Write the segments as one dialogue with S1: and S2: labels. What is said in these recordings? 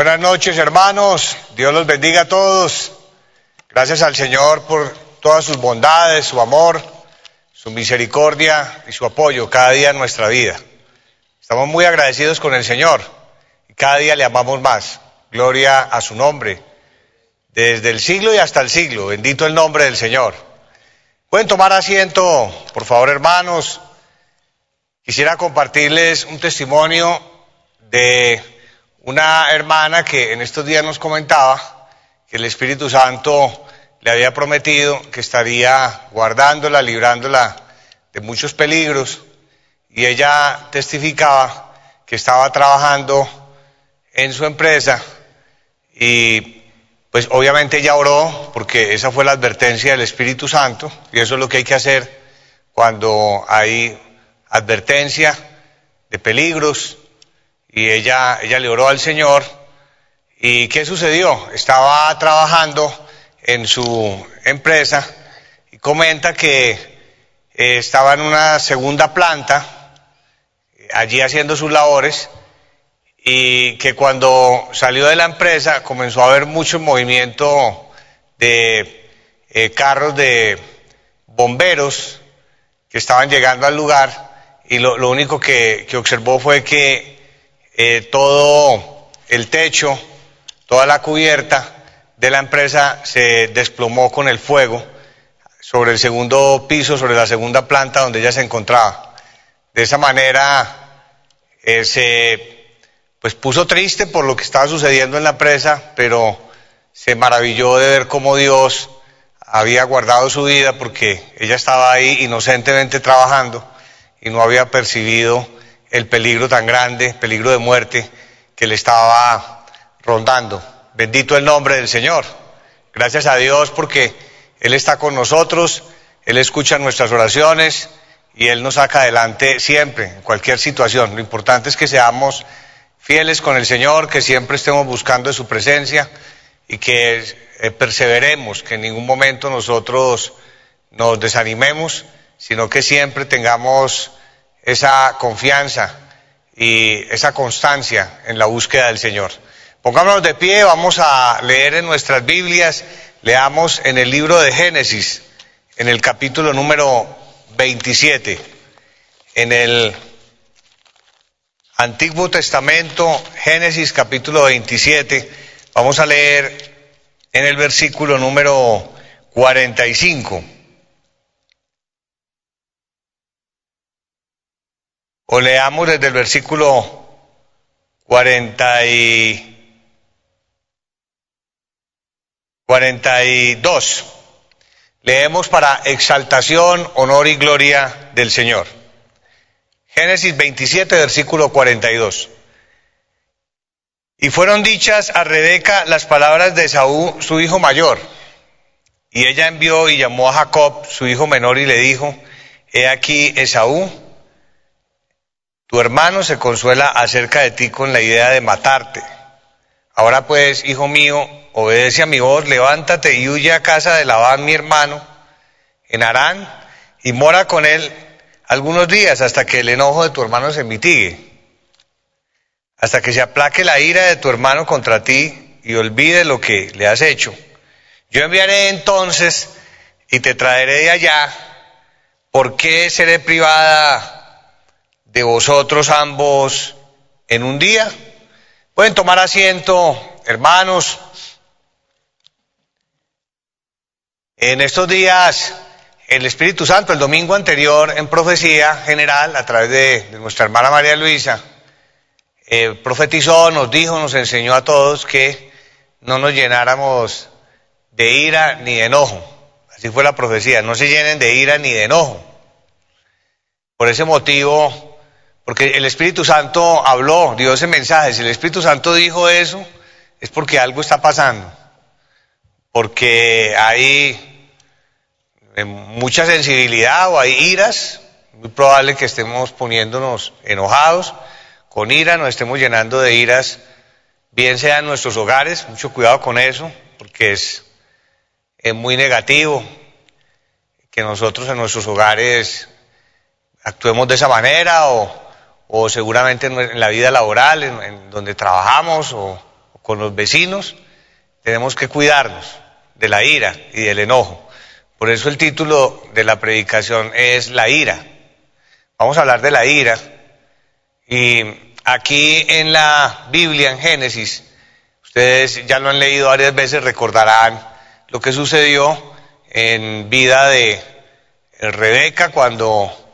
S1: Buenas noches, hermanos. Dios los bendiga a todos. Gracias al Señor por todas sus bondades, su amor, su misericordia y su apoyo cada día en nuestra vida. Estamos muy agradecidos con el Señor y cada día le amamos más. Gloria a su nombre. Desde el siglo y hasta el siglo. Bendito el nombre del Señor. Pueden tomar asiento, por favor, hermanos. Quisiera compartirles un testimonio de una hermana que en estos días nos comentaba que el Espíritu Santo le había prometido que estaría guardándola, librándola de muchos peligros y ella testificaba que estaba trabajando en su empresa y pues obviamente ella oró porque esa fue la advertencia del Espíritu Santo y eso es lo que hay que hacer cuando hay advertencia de peligros y ella, ella le oró al Señor. ¿Y qué sucedió? Estaba trabajando en su empresa y comenta que eh, estaba en una segunda planta, allí haciendo sus labores, y que cuando salió de la empresa comenzó a haber mucho movimiento de eh, carros de bomberos que estaban llegando al lugar y lo, único que, que observó fue que eh, todo el techo, toda la cubierta de la empresa se desplomó con el fuego sobre el segundo piso, sobre la segunda planta donde ella se encontraba. De esa manera eh, se pues puso triste por lo que estaba sucediendo en la empresa, pero se maravilló de ver cómo Dios había guardado su vida porque ella estaba ahí inocentemente trabajando y no había percibido el peligro tan grande, peligro de muerte que le estaba rondando. Bendito el nombre del Señor. Gracias a Dios porque Él está con nosotros, Él escucha nuestras oraciones y Él nos saca adelante siempre, en cualquier situación. Lo importante es que seamos fieles con el Señor, que siempre estemos buscando su presencia y que eh, perseveremos, que en ningún momento nosotros nos desanimemos, sino que siempre tengamos esa confianza y esa constancia en la búsqueda del Señor. Pongámonos de pie, vamos a leer en nuestras Biblias, leamos en el libro de Génesis, en el capítulo número 27, en el Antiguo Testamento, Génesis capítulo 27, vamos a leer en el versículo número 45. O leamos desde el versículo 40 y 42. Leemos para exaltación, honor y gloria del Señor. Génesis 27, versículo 42. Y fueron dichas a Rebeca las palabras de Saúl, su hijo mayor. Y ella envió y llamó a Jacob, su hijo menor, y le dijo, He aquí Esaú, tu hermano se consuela acerca de ti con la idea de matarte. Ahora pues, hijo mío, obedece a mi voz, levántate y huye a casa de Labán, mi hermano, en Harán, y mora con él algunos días hasta que el enojo de tu hermano se mitigue, hasta que se aplaque la ira de tu hermano contra ti y olvide lo que le has hecho. Yo enviaré entonces y te traeré de allá. ¿Por qué seré privada de vosotros ambos en un día. Pueden tomar asiento, hermanos. En estos días, el Espíritu Santo, el domingo anterior, en profecía general, a través de, nuestra hermana María Luisa, eh, profetizó, nos dijo, nos enseñó a todos que no nos llenáramos de ira ni de enojo. Así fue la profecía, no se llenen de ira ni de enojo. Por ese motivo, porque el Espíritu Santo habló, dio ese mensaje. Si el Espíritu Santo dijo eso, es porque algo está pasando. Porque hay eh, mucha sensibilidad o hay iras. Muy probable que estemos poniéndonos enojados, con ira, nos estemos llenando de iras, bien sea en nuestros hogares. Mucho cuidado con eso, porque es, es muy negativo que nosotros en nuestros hogares actuemos de esa manera o o seguramente en la vida laboral, en, donde trabajamos o, con los vecinos, tenemos que cuidarnos de la ira y del enojo. Por eso el título de la predicación es La ira. Vamos a hablar de la ira. Y aquí en la Biblia, en Génesis, ustedes ya lo han leído varias veces, recordarán lo que sucedió en vida de Rebeca cuando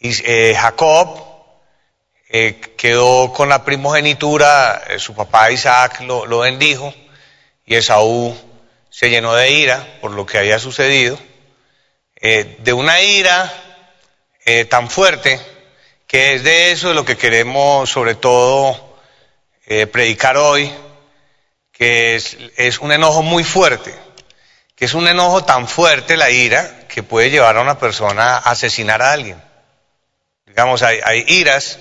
S1: eh, Jacob eh, quedó con la primogenitura, eh, su papá Isaac lo, bendijo y Esaú se llenó de ira por lo que había sucedido, de una ira tan fuerte que es de eso lo que queremos sobre todo predicar hoy, que es un enojo muy fuerte, que es un enojo tan fuerte la ira que puede llevar a una persona a asesinar a alguien. Digamos, hay, iras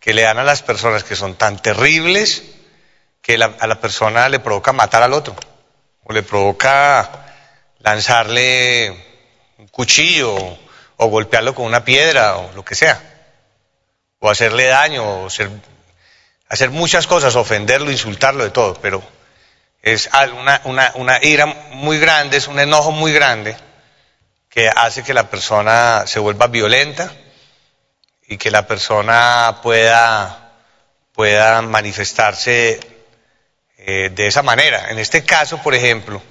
S1: que le dan a las personas que son tan terribles que a la persona le provoca matar al otro, o le provoca lanzarle un cuchillo, o golpearlo con una piedra, o lo que sea, o hacerle daño, o hacer muchas cosas, ofenderlo, insultarlo, de todo, pero es una, una, una ira muy grande, es un enojo muy grande que hace que la persona se vuelva violenta y que la persona pueda, pueda manifestarse eh, de esa manera. En este caso, por ejemplo,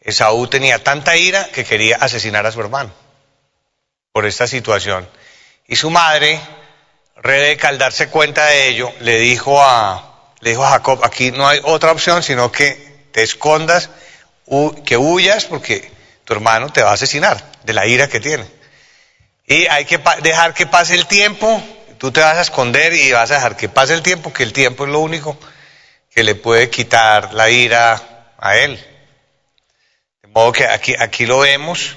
S1: Esaú tenía tanta ira que quería asesinar a su hermano por esta situación. Y su madre, Rebeca, al darse cuenta de ello, le dijo a, le dijo a Jacob, aquí no hay otra opción sino que te escondas, que huyas, porque tu hermano te va a asesinar de la ira que tiene. Y hay que dejar que pase el tiempo, tú te vas a esconder y vas a dejar que pase el tiempo, que el tiempo es lo único que le puede quitar la ira a él. De modo que aquí, aquí lo vemos,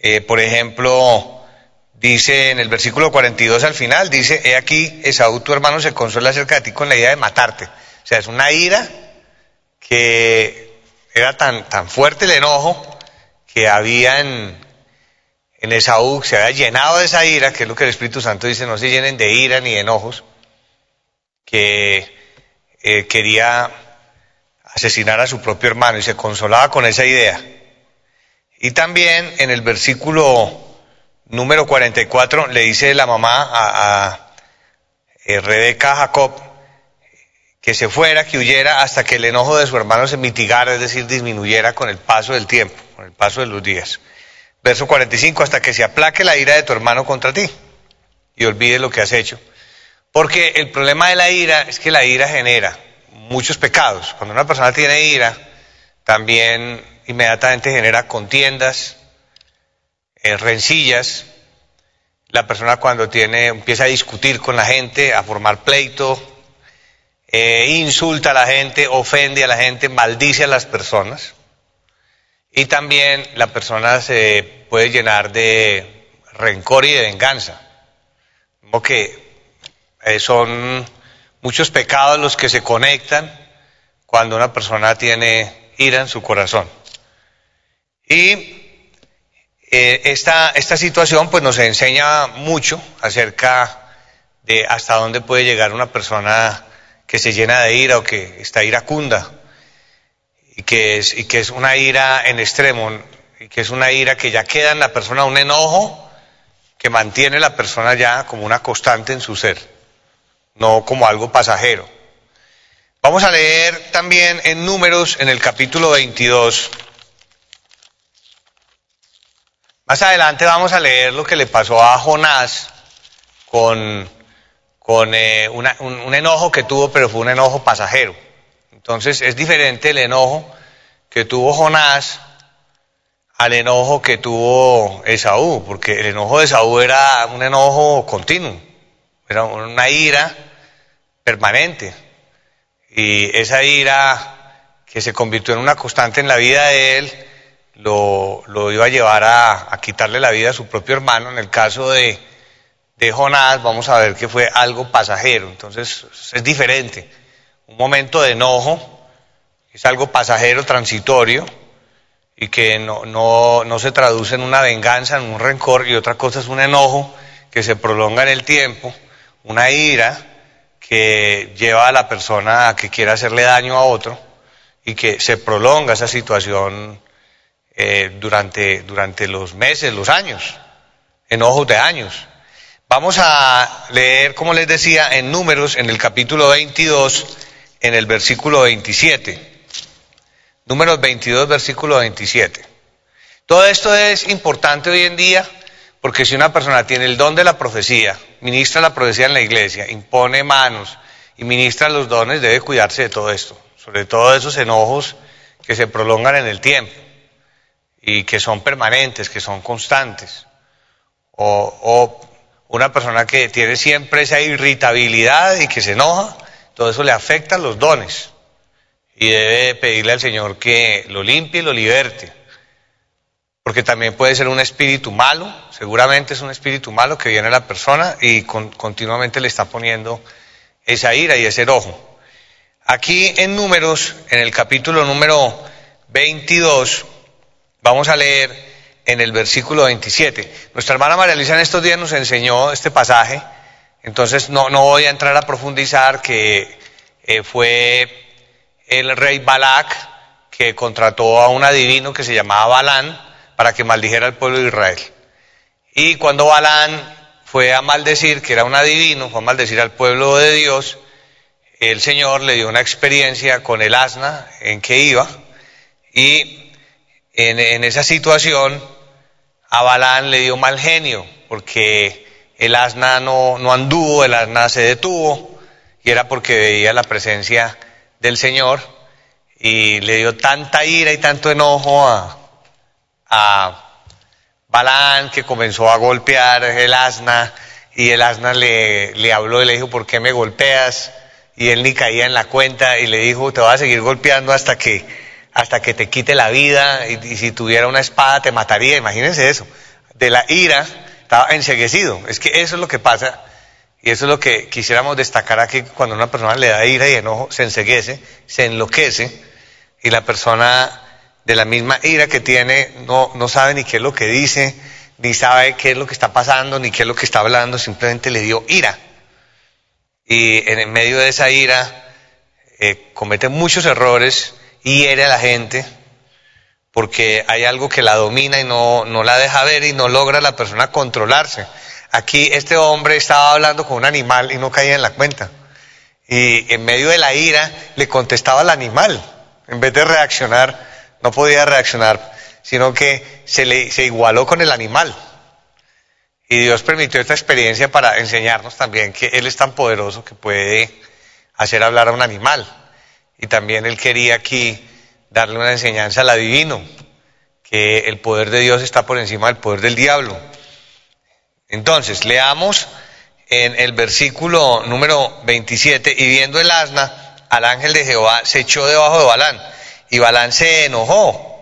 S1: eh, por ejemplo, dice en el versículo 42 al final, dice, he aquí, Esaú tu hermano se consuela acerca de ti con la idea de matarte. O sea, es una ira que era tan, tan fuerte el enojo que había en, en Esaú se había llenado de esa ira, que es lo que el Espíritu Santo dice, no se llenen de ira ni de enojos, que eh, quería asesinar a su propio hermano y se consolaba con esa idea. Y también en el versículo número 44 le dice la mamá a, a eh, Rebeca Jacob que se fuera, que huyera hasta que el enojo de su hermano se mitigara, es decir, disminuyera con el paso del tiempo, con el paso de los días. Verso 45, hasta que se aplaque la ira de tu hermano contra ti y olvide lo que has hecho. Porque el problema de la ira es que la ira genera muchos pecados. Cuando una persona tiene ira, también inmediatamente genera contiendas, eh, rencillas. La persona cuando tiene, empieza a discutir con la gente, a formar pleito, eh, insulta a la gente, ofende a la gente, maldice a las personas. Y también la persona se puede llenar de rencor y de venganza. Como que eh, son muchos pecados los que se conectan cuando una persona tiene ira en su corazón. Y eh, esta, esta situación pues nos enseña mucho acerca de hasta dónde puede llegar una persona que se llena de ira o que está iracunda y que es, y que es una ira en extremo, y que es una ira que ya queda en la persona, un enojo que mantiene la persona ya como una constante en su ser, no como algo pasajero. Vamos a leer también en números en el capítulo 22. Más adelante vamos a leer lo que le pasó a Jonás con, con eh, un enojo que tuvo, pero fue un enojo pasajero. Entonces es diferente el enojo que tuvo Jonás al enojo que tuvo Esaú, porque el enojo de Esaú era un enojo continuo, era una ira permanente. Y esa ira que se convirtió en una constante en la vida de él, lo, iba a llevar a, quitarle la vida a su propio hermano. En el caso de, de Jonás, vamos a ver que fue algo pasajero, entonces es diferente un momento de enojo, es algo pasajero, transitorio, y que no, no, no, se traduce en una venganza, en un rencor, y otra cosa es un enojo que se prolonga en el tiempo, una ira que lleva a la persona a que quiera hacerle daño a otro y que se prolonga esa situación eh, durante, durante los meses, los años, en ojos de años. Vamos a leer, como les decía, en números, en el capítulo 22, en el versículo 27. Números 22, versículo 27. Todo esto es importante hoy en día porque si una persona tiene el don de la profecía, ministra la profecía en la iglesia, impone manos y ministra los dones, debe cuidarse de todo esto, sobre todo de esos enojos que se prolongan en el tiempo y que son permanentes, que son constantes. O, o una persona que tiene siempre esa irritabilidad y que se enoja, todo eso le afecta los dones. Y debe pedirle al Señor que lo limpie y lo liberte. Porque también puede ser un espíritu malo, seguramente es un espíritu malo que viene a la persona y continuamente le está poniendo esa ira y ese enojo. Aquí en números, en el capítulo número 22, vamos a leer en el versículo 27. Nuestra hermana María Luisa en estos días nos enseñó este pasaje, entonces no, no voy a entrar a profundizar que eh, fue el rey Balak que contrató a un adivino que se llamaba Balán para que maldijera al pueblo de Israel. Y cuando Balán fue a maldecir, que era un adivino, fue a maldecir al pueblo de Dios, el Señor le dio una experiencia con el asna en que iba y en, en esa situación a Balán le dio mal genio, porque el asna no, no anduvo, el asna se detuvo, y era porque veía la presencia del Señor, y le dio tanta ira y tanto enojo a, a Balán que comenzó a golpear el asna, y el asna le, habló y le dijo, ¿por qué me golpeas? Y él ni caía en la cuenta y le dijo, te voy a seguir golpeando hasta que hasta que te quite la vida y, si tuviera una espada te mataría, imagínense eso. De la ira estaba enseguecido. Es que eso es lo que pasa y eso es lo que quisiéramos destacar aquí cuando una persona le da ira y enojo, se enseguece, se enloquece y la persona de la misma ira que tiene no, no sabe ni qué es lo que dice, ni sabe qué es lo que está pasando, ni qué es lo que está hablando, simplemente le dio ira. Y en medio de esa ira eh, comete muchos errores hiere a la gente porque hay algo que la domina y no, no la deja ver y no logra la persona controlarse. Aquí este hombre estaba hablando con un animal y no caía en la cuenta. Y en medio de la ira le contestaba al animal. En vez de reaccionar, no podía reaccionar, sino que se, le, se igualó con el animal. Y Dios permitió esta experiencia para enseñarnos también que Él es tan poderoso que puede hacer hablar a un animal. Y también él quería aquí darle una enseñanza al adivino, que el poder de Dios está por encima del poder del diablo. Entonces, leamos en el versículo número 27, y viendo el asna, al ángel de Jehová se echó debajo de Balán, y Balán se enojó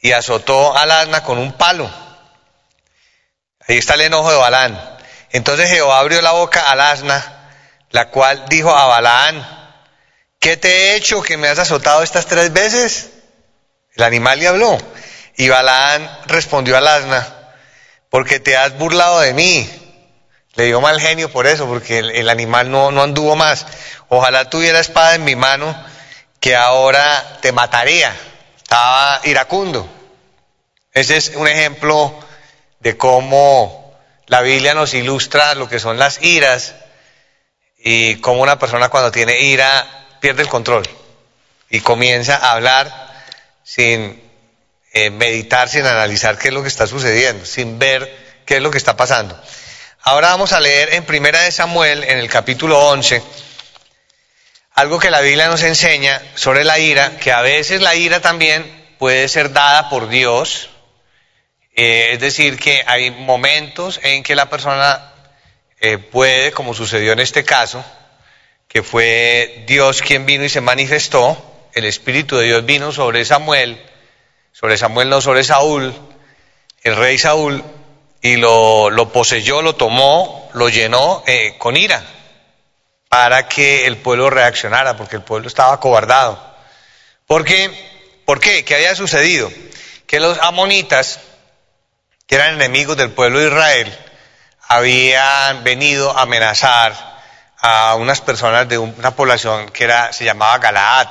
S1: y azotó al asna con un palo. Ahí está el enojo de Balán. Entonces Jehová abrió la boca al asna, la cual dijo a Balán, ¿qué te he hecho que me has azotado estas tres veces? El animal le habló. Y Balaán respondió al asna, porque te has burlado de mí. Le dio mal genio por eso, porque el, animal no, no anduvo más. Ojalá tuviera espada en mi mano, que ahora te mataría. Estaba iracundo. Ese es un ejemplo de cómo la Biblia nos ilustra lo que son las iras y cómo una persona cuando tiene ira pierde el control y comienza a hablar sin eh, meditar, sin analizar qué es lo que está sucediendo, sin ver qué es lo que está pasando. Ahora vamos a leer en Primera de Samuel, en el capítulo 11, algo que la Biblia nos enseña sobre la ira, que a veces la ira también puede ser dada por Dios, eh, es decir, que hay momentos en que la persona eh, puede, como sucedió en este caso, que fue Dios quien vino y se manifestó, el Espíritu de Dios vino sobre Samuel, sobre Samuel no sobre Saúl, el rey Saúl, y lo, lo poseyó, lo tomó, lo llenó eh, con ira, para que el pueblo reaccionara, porque el pueblo estaba cobardado. ¿Por qué? ¿Por qué? ¿Qué había sucedido? Que los amonitas, que eran enemigos del pueblo de Israel, habían venido a amenazar a unas personas de una población que era, se llamaba Galaad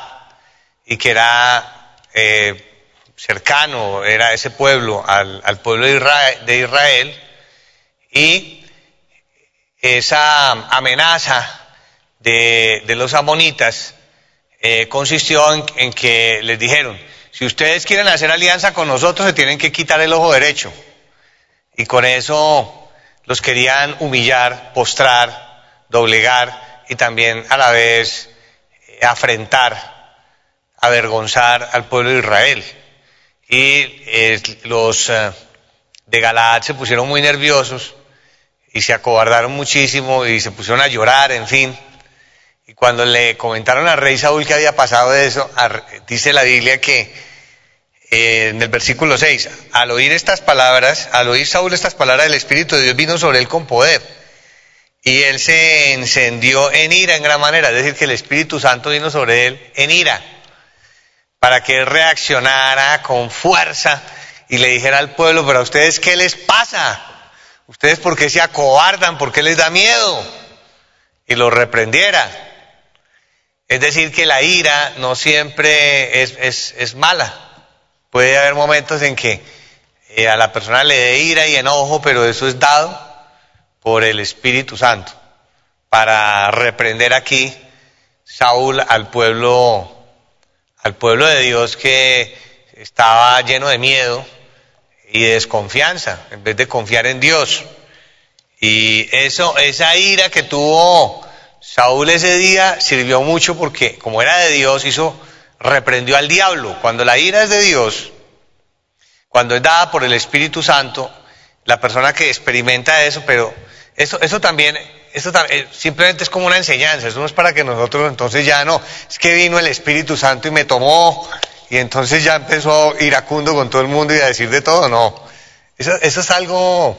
S1: y que era eh, cercano, era ese pueblo al, pueblo de Israel, de Israel y esa amenaza de, los amonitas eh, consistió en, en que les dijeron, si ustedes quieren hacer alianza con nosotros se tienen que quitar el ojo derecho. Y con eso los querían humillar, postrar, doblegar y también a la vez eh, afrentar, avergonzar al pueblo de Israel. Y eh, los eh, de Galaad se pusieron muy nerviosos y se acobardaron muchísimo y se pusieron a llorar, en fin. Y cuando le comentaron al rey Saúl que había pasado de eso, dice la Biblia que en el versículo 6, al oír estas palabras, al oír Saúl estas palabras, el Espíritu de Dios vino sobre él con poder y él se encendió en ira en gran manera, es decir, que el Espíritu Santo vino sobre él en ira, para que él reaccionara con fuerza y le dijera al pueblo, pero a ustedes qué les pasa? ¿Ustedes por qué se acobardan? ¿Por qué les da miedo? Y lo reprendiera. Es decir, que la ira no siempre es, es, mala. Puede haber momentos en que eh, a la persona le dé ira y enojo, pero eso es dado por el Espíritu Santo para reprender aquí Saúl al pueblo al pueblo de Dios que estaba lleno de miedo y de desconfianza en vez de confiar en Dios. Y eso esa ira que tuvo Saúl ese día sirvió mucho porque como era de Dios hizo reprendió al diablo. Cuando la ira es de Dios, cuando es dada por el Espíritu Santo, la persona que experimenta eso, pero eso, eso también, eso eh, simplemente es como una enseñanza, eso no es para que nosotros entonces ya no, es que vino el Espíritu Santo y me tomó y entonces ya empezó iracundo con todo el mundo y a decir de todo, no. Eso, eso es algo,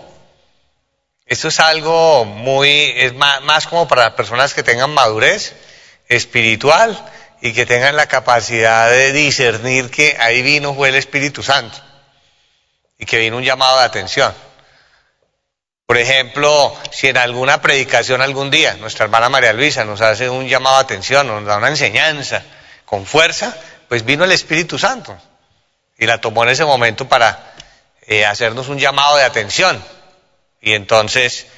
S1: eso es algo muy, es más, más como para personas que tengan madurez espiritual y que tengan la capacidad de discernir que ahí vino fue el Espíritu Santo y que vino un llamado de atención. Por ejemplo, si en alguna predicación algún día nuestra hermana María Luisa nos hace un llamado de atención, nos da una enseñanza con fuerza, pues vino el Espíritu Santo y la tomó en ese momento para eh, hacernos un llamado de atención. Y entonces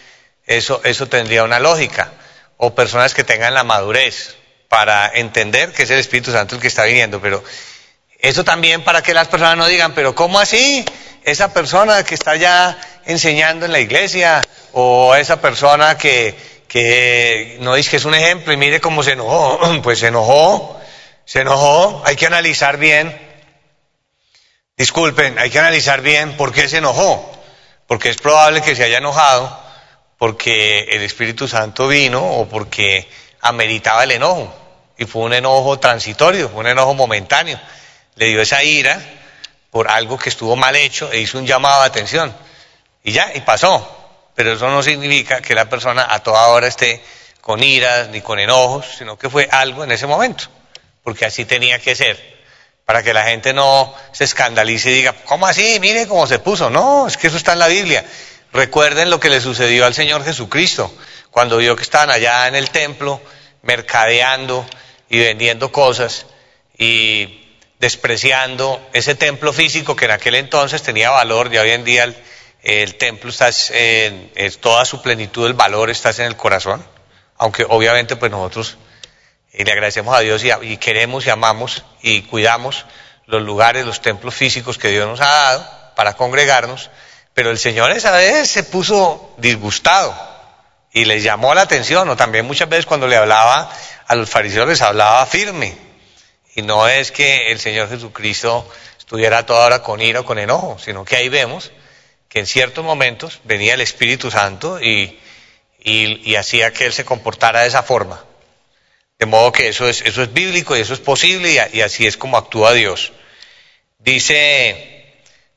S1: eso, eso tendría una lógica. O personas que tengan la madurez para entender que es el Espíritu Santo el que está viniendo. Pero eso también para que las personas no digan, pero ¿cómo así? Esa persona que está allá enseñando en la iglesia o esa persona que, que no dice que es un ejemplo y mire cómo se enojó, pues se enojó, se enojó, hay que analizar bien, disculpen, hay que analizar bien por qué se enojó, porque es probable que se haya enojado porque el Espíritu Santo vino o porque ameritaba el enojo. Y fue un enojo transitorio, un enojo momentáneo, le dio esa ira por algo que estuvo mal hecho e hizo un llamado de atención. Y ya, y pasó. Pero eso no significa que la persona a toda hora esté con iras ni con enojos, sino que fue algo en ese momento, porque así tenía que ser, para que la gente no se escandalice y diga, ¿cómo así? Mire cómo se puso. No, es que eso está en la Biblia. Recuerden lo que le sucedió al Señor Jesucristo, cuando vio que estaban allá en el templo, mercadeando y vendiendo cosas y despreciando ese templo físico que en aquel entonces tenía valor y hoy en día templo está en, toda su plenitud, el valor está en el corazón, aunque obviamente pues nosotros le agradecemos a Dios y, queremos y amamos y cuidamos los lugares, los templos físicos que Dios nos ha dado para congregarnos, pero el Señor esa vez se puso disgustado y les llamó la atención, o también muchas veces cuando le hablaba a los fariseos les hablaba firme, y no es que el Señor Jesucristo estuviera toda hora con ira o con enojo, sino que ahí vemos que en ciertos momentos venía el Espíritu Santo y, y, hacía que él se comportara de esa forma. De modo que eso es, bíblico y eso es posible y, así es como actúa Dios. Dice,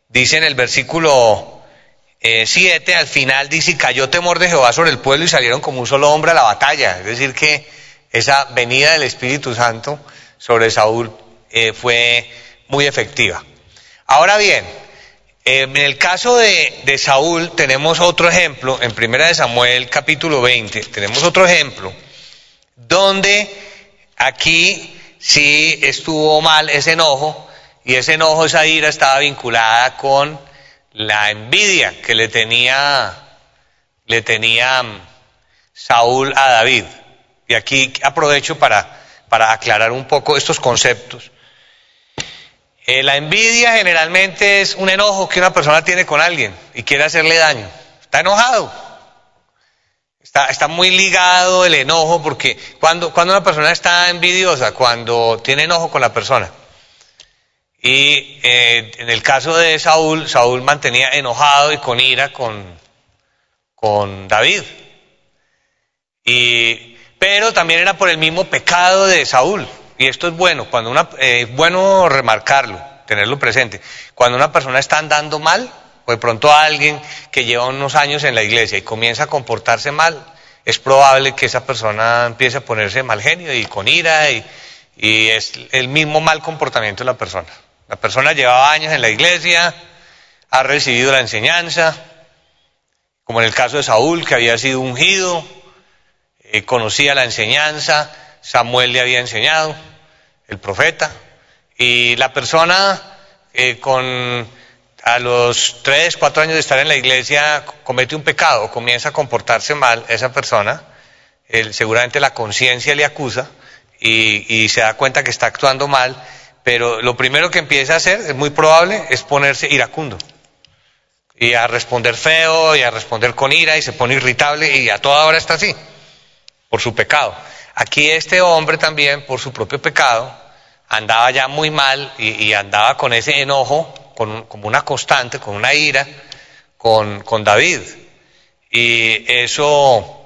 S1: dice en el versículo 7, eh, al final dice, cayó temor de Jehová sobre el pueblo y salieron como un solo hombre a la batalla. Es decir, que esa venida del Espíritu Santo sobre Saúl eh, fue muy efectiva. Ahora bien, en el caso de, Saúl tenemos otro ejemplo, en Primera de Samuel capítulo 20, tenemos otro ejemplo
S2: donde aquí sí estuvo mal ese enojo y ese enojo, esa ira estaba vinculada con la envidia que le tenía, le tenía mm, Saúl a David. Y aquí aprovecho para, para aclarar un poco estos conceptos. Eh, la envidia generalmente es un enojo que una persona tiene con alguien y quiere hacerle daño. Está enojado. Está, muy ligado el enojo porque cuando, cuando una persona está envidiosa, cuando tiene enojo con la persona. Y eh, en el caso de Saúl, Saúl mantenía enojado y con ira con, con David. Y, pero también era por el mismo pecado de Saúl. Y esto es bueno, cuando una, eh, es bueno remarcarlo, tenerlo presente. Cuando una persona está andando mal, o de pronto alguien que lleva unos años en la iglesia y comienza a comportarse mal, es probable que esa persona empiece a ponerse mal genio y con ira y, es el mismo mal comportamiento de la persona. La persona llevaba años en la iglesia, ha recibido la enseñanza, como en el caso de Saúl, que había sido ungido, eh, conocía la enseñanza, Samuel le había enseñado, el profeta, y la persona eh, con a los tres, cuatro años de estar en la iglesia comete un pecado, comienza a comportarse mal esa persona, seguramente la conciencia le acusa y, y se da cuenta que está actuando mal, pero lo primero que empieza a hacer, es muy probable, es ponerse iracundo y a responder feo y a responder con ira y se pone irritable y a toda hora está así, por su pecado. Aquí este hombre también, por su propio pecado, andaba ya muy mal y, andaba con ese enojo, con, como una constante, con una ira, con, con David. Y eso,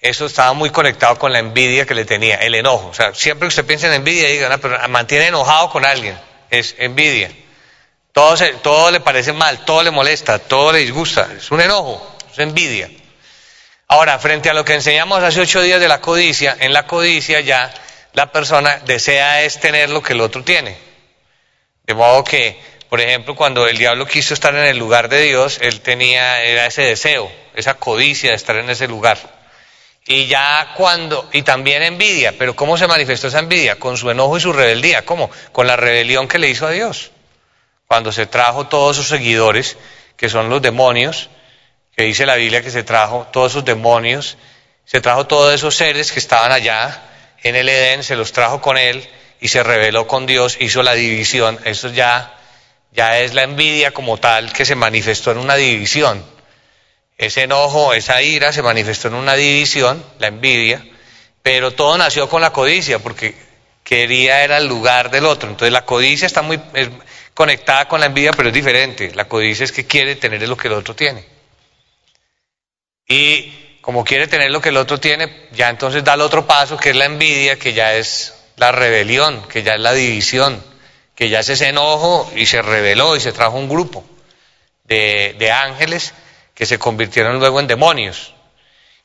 S2: eso estaba muy conectado con la envidia que le tenía, el enojo. O sea, siempre que usted piensa en envidia, diga, no, pero mantiene enojado con alguien, es envidia. Todo, se, todo le parece mal, todo le molesta, todo le disgusta, es un enojo, es envidia. Ahora, frente a lo que enseñamos hace ocho días de la codicia, en la codicia ya la persona desea es tener lo que el otro tiene. De modo que, por ejemplo, cuando el diablo quiso estar en el lugar de Dios, él tenía era ese deseo, esa codicia de estar en ese lugar. Y ya cuando, y también envidia, pero ¿cómo se manifestó esa envidia? Con su enojo y su rebeldía. ¿Cómo? Con la rebelión que le hizo a Dios. Cuando se trajo todos sus seguidores, que son los demonios, que dice la Biblia que se trajo todos esos demonios, se trajo todos esos seres que estaban allá en el Edén, se los trajo con él y se rebeló con Dios, hizo la división. Eso ya, ya es la envidia como tal que se manifestó en una división. Ese enojo, esa ira se manifestó en una división, la envidia, pero todo nació con la codicia, porque quería era el lugar del otro. Entonces la codicia está muy conectada con la envidia, pero es diferente. La codicia es que quiere tener lo que el otro tiene. Y como quiere tener lo que el otro tiene, ya entonces da el otro paso, que es la envidia, que ya es la rebelión, que ya es la división, que ya es ese enojo y se rebeló y se trajo un grupo de, ángeles que se convirtieron luego en demonios.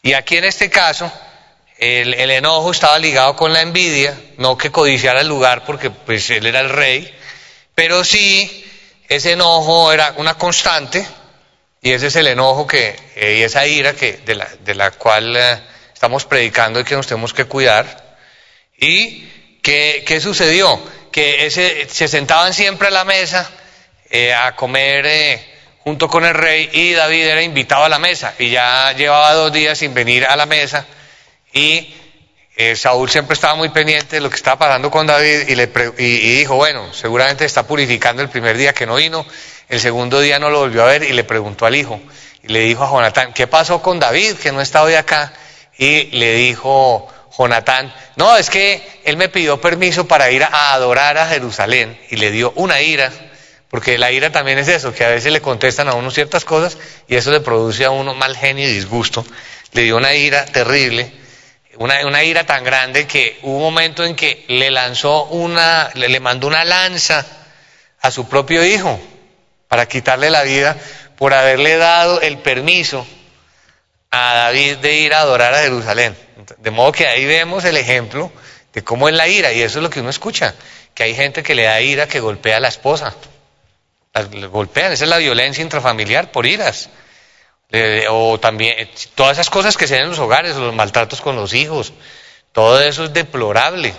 S2: Y aquí en este caso, el, el, enojo estaba ligado con la envidia, no que codiciara el lugar porque pues él era el rey, pero sí ese enojo era una constante y ese es el enojo que, eh, y esa ira que, de, la, de la cual eh, estamos predicando y que nos tenemos que cuidar. ¿Y qué, qué sucedió? Que ese, se sentaban siempre a la mesa eh, a comer junto con el rey y David era invitado a la mesa y ya llevaba dos días sin venir a la mesa y Saúl siempre estaba muy pendiente de lo que estaba pasando con David y, le y dijo, bueno, seguramente está purificando el primer día que no vino el segundo día no lo volvió a ver y le preguntó al hijo. Y le dijo a Jonatán, ¿qué pasó con David que no está hoy acá? Y le dijo Jonatán, no, es que él me pidió permiso para ir a adorar a Jerusalén y le dio una ira, porque la ira también es eso, que a veces le contestan a uno ciertas cosas y eso le produce a uno mal genio y disgusto. Le dio una ira terrible, una, una ira tan grande que hubo un momento en que le lanzó una, le mandó una lanza a su propio hijo para quitarle la vida por haberle dado el permiso a David de ir a adorar a Jerusalén. De modo que ahí vemos el ejemplo de cómo es la ira, y eso es lo que uno escucha, que hay gente que le da ira que golpea a la esposa. La, golpean, esa es la violencia intrafamiliar por iras. o también todas esas cosas que se ven en los hogares, los maltratos con los hijos, Todo eso es deplorable.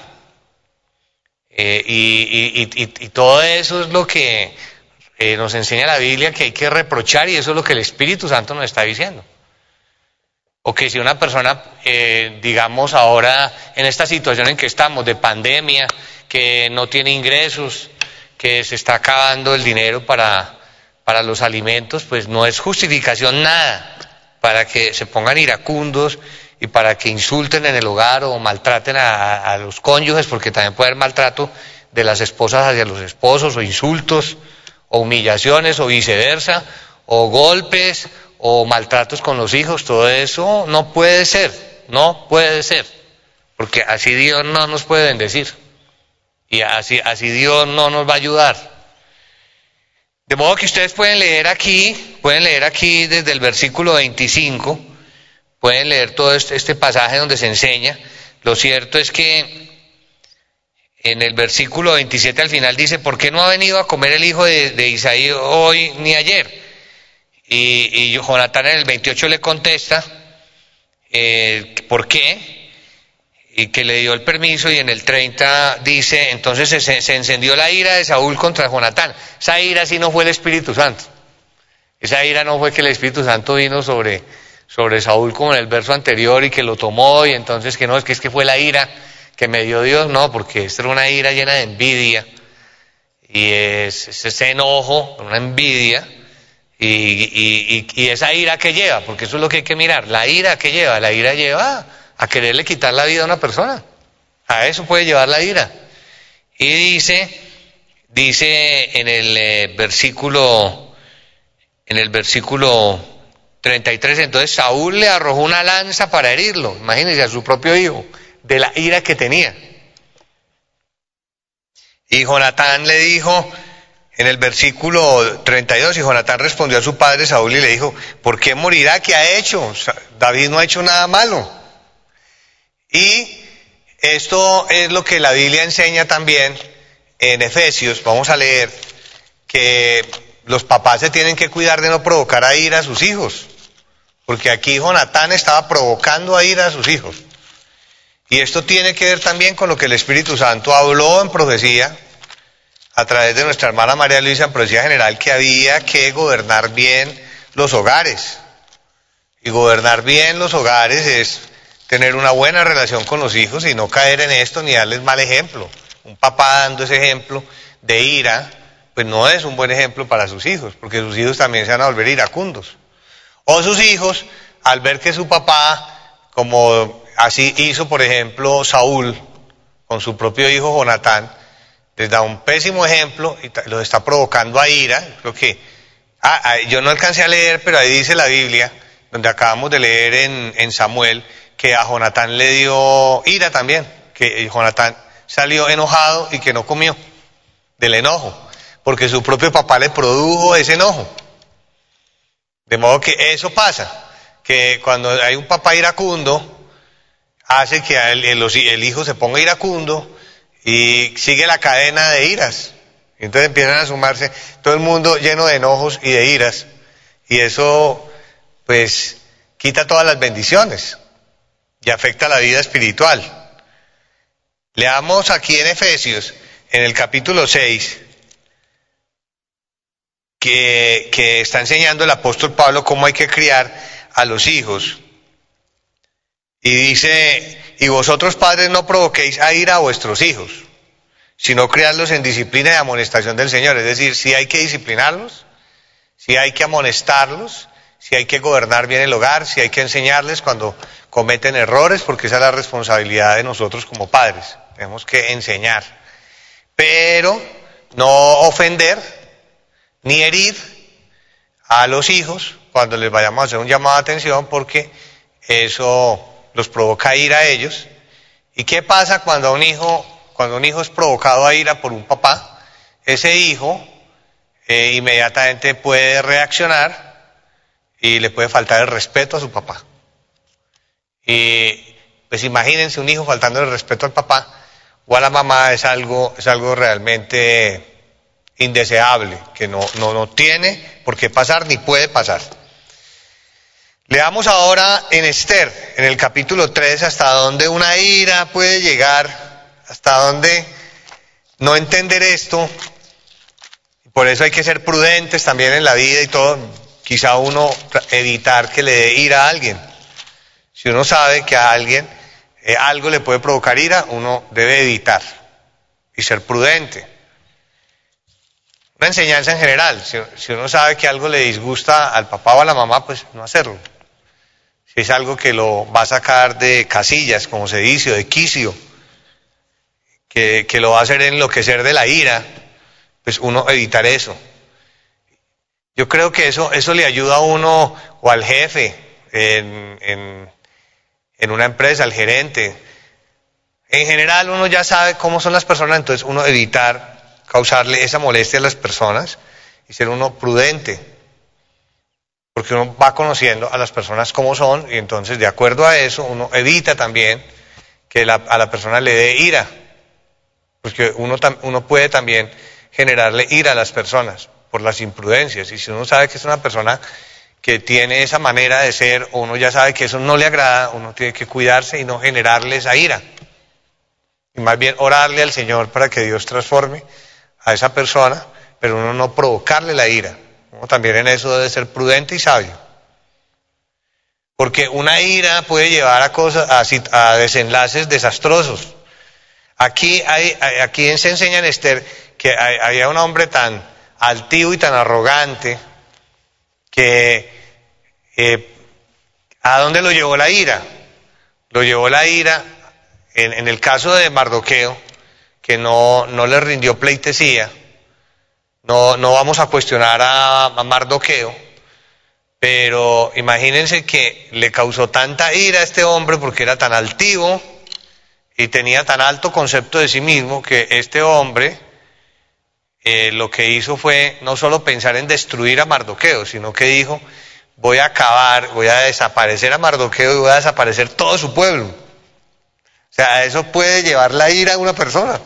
S2: Eh, y, todo eso es lo que eh, nos enseña la Biblia que hay que reprochar y eso es lo que el Espíritu Santo nos está diciendo. O que si una persona, eh, digamos ahora en esta situación en que estamos de pandemia, que no tiene ingresos, que se está acabando el dinero para, para los alimentos, pues no es justificación nada para que se pongan iracundos y para que insulten en el hogar o maltraten a, los cónyuges, porque también puede haber maltrato de las esposas hacia los esposos, o insultos, o humillaciones, o viceversa, o golpes, o maltratos con los hijos, todo eso no puede ser, no puede ser, porque así Dios no nos puede bendecir, y así, así Dios no nos va a ayudar. De modo que ustedes pueden leer aquí, pueden leer aquí desde el versículo 25, Pueden leer todo este, este, pasaje donde se enseña. Lo cierto es que en el versículo 27 al final dice, ¿por qué no ha venido a comer el hijo de, Isaí hoy ni ayer? Y, y, Jonatán en el 28 le contesta, eh, ¿por qué? Y que le dio el permiso y en el 30 dice, entonces se, encendió la ira de Saúl contra Jonatán. Esa ira sí no fue el Espíritu Santo. Esa ira no fue que el Espíritu Santo vino sobre sobre Saúl como en el verso anterior y que lo tomó y entonces que no, es que es que fue la ira que me dio Dios, no, porque esta era una ira llena de envidia y es, ese enojo, una envidia y, y, esa ira que lleva, porque eso es lo que hay que mirar, la ira que lleva, la ira lleva a quererle quitar la vida a una persona, a eso puede llevar la ira. Y dice, dice en el eh, versículo, en el versículo 33, entonces Saúl le arrojó una lanza para herirlo, imagínense a su propio hijo, de la ira que tenía. Y Jonatán le dijo en el versículo 32, y Jonatán respondió a su padre Saúl y le dijo, ¿por qué morirá? ¿Qué ha hecho? David no ha hecho nada malo. Y esto es lo que la Biblia enseña también en Efesios, vamos a leer, que los papás se tienen que cuidar de no provocar a ira a sus hijos. Porque aquí Jonatán estaba provocando a ir a sus hijos. Y esto tiene que ver también con lo que el Espíritu Santo habló en profecía, a través de nuestra hermana María Luisa en profecía general, que había que gobernar bien los hogares. Y gobernar bien los hogares es tener una buena relación con los hijos y no caer en esto ni darles mal ejemplo. Un papá dando ese ejemplo de ira, pues no es un buen ejemplo para sus hijos, porque sus hijos también se van a volver iracundos. O sus hijos, al ver que su papá, como así hizo, por ejemplo, Saúl con su propio hijo Jonatán, les da un pésimo ejemplo y los está provocando a ira. Creo que ah, ah, yo no alcancé a leer, pero ahí dice la Biblia, donde acabamos de leer en, en Samuel, que a Jonatán le dio ira también, que Jonatán salió enojado y que no comió del enojo, porque su propio papá le produjo ese enojo. De modo que eso pasa, que cuando hay un papá iracundo, hace que el, hijo se ponga iracundo y sigue la cadena de iras. Entonces empiezan a sumarse todo el mundo lleno de enojos y de iras. Y eso, pues, quita todas las bendiciones y afecta la vida espiritual. Leamos aquí en Efesios, en el capítulo 6, que, está enseñando el apóstol Pablo cómo hay que criar a los hijos. Y dice, y vosotros padres no provoquéis a ir a vuestros hijos, sino criarlos en disciplina y amonestación del Señor. Es decir, si hay que disciplinarlos, si hay que amonestarlos, si hay que gobernar bien el hogar, si hay que enseñarles cuando cometen errores, porque esa es la responsabilidad de nosotros como padres. Tenemos que enseñar. Pero no ofender, ni herir a los hijos cuando les vayamos a hacer un llamado de atención porque eso los provoca ira a ellos. ¿Y qué pasa cuando un hijo, cuando un hijo es provocado a ira por un papá? Ese hijo eh, inmediatamente puede reaccionar y le puede faltar el respeto a su papá. Y pues imagínense un hijo faltando el respeto al papá o a la mamá es algo, es algo realmente indeseable, que no, no, no tiene por qué pasar ni puede pasar.
S1: Leamos ahora en Esther, en el capítulo 3, hasta donde una ira puede llegar, hasta donde no entender esto. Por eso hay que ser prudentes también en la vida y todo. Quizá uno evitar que le dé ira a alguien. Si uno sabe que a alguien eh, algo le puede provocar ira, uno debe evitar y ser prudente. Una enseñanza en general, si, si, uno sabe que algo le disgusta al papá o a la mamá, pues no hacerlo es algo que lo va a sacar de casillas, como se dice, o de quicio, que, lo va a hacer enloquecer de la ira, pues uno evitar eso. Yo creo que eso, eso le ayuda a uno o al jefe en, en, en una empresa, al gerente. En general uno ya sabe cómo son las personas, entonces uno evitar causarle esa molestia a las personas y ser uno prudente porque uno va conociendo a las personas como son y entonces de acuerdo a eso uno evita también que a la persona le dé ira, porque uno, uno puede también generarle ira a las personas por las imprudencias y si uno sabe que es una persona que tiene esa manera de ser o uno ya sabe que eso no le agrada, uno tiene que cuidarse y no generarle esa ira. Y más bien orarle al Señor para que Dios transforme a esa persona, pero uno no provocarle la ira también en eso debe ser prudente y sabio. Porque una ira puede llevar a cosas, a, desenlaces desastrosos. Aquí, hay, aquí se enseña en Esther que había un hombre tan altivo y tan arrogante que eh, ¿a dónde lo llevó la ira? Lo llevó la ira, en, el caso de Mardoqueo, que no, no le rindió pleitesía, no, no vamos a cuestionar a, Mardoqueo, pero imagínense que le causó tanta ira a este hombre porque era tan altivo y tenía tan alto concepto de sí mismo que este hombre eh, lo que hizo fue no solo pensar en destruir a Mardoqueo, sino que dijo, voy a acabar, voy a desaparecer a Mardoqueo y voy a desaparecer todo su pueblo. O sea, eso puede llevar la ira a una persona.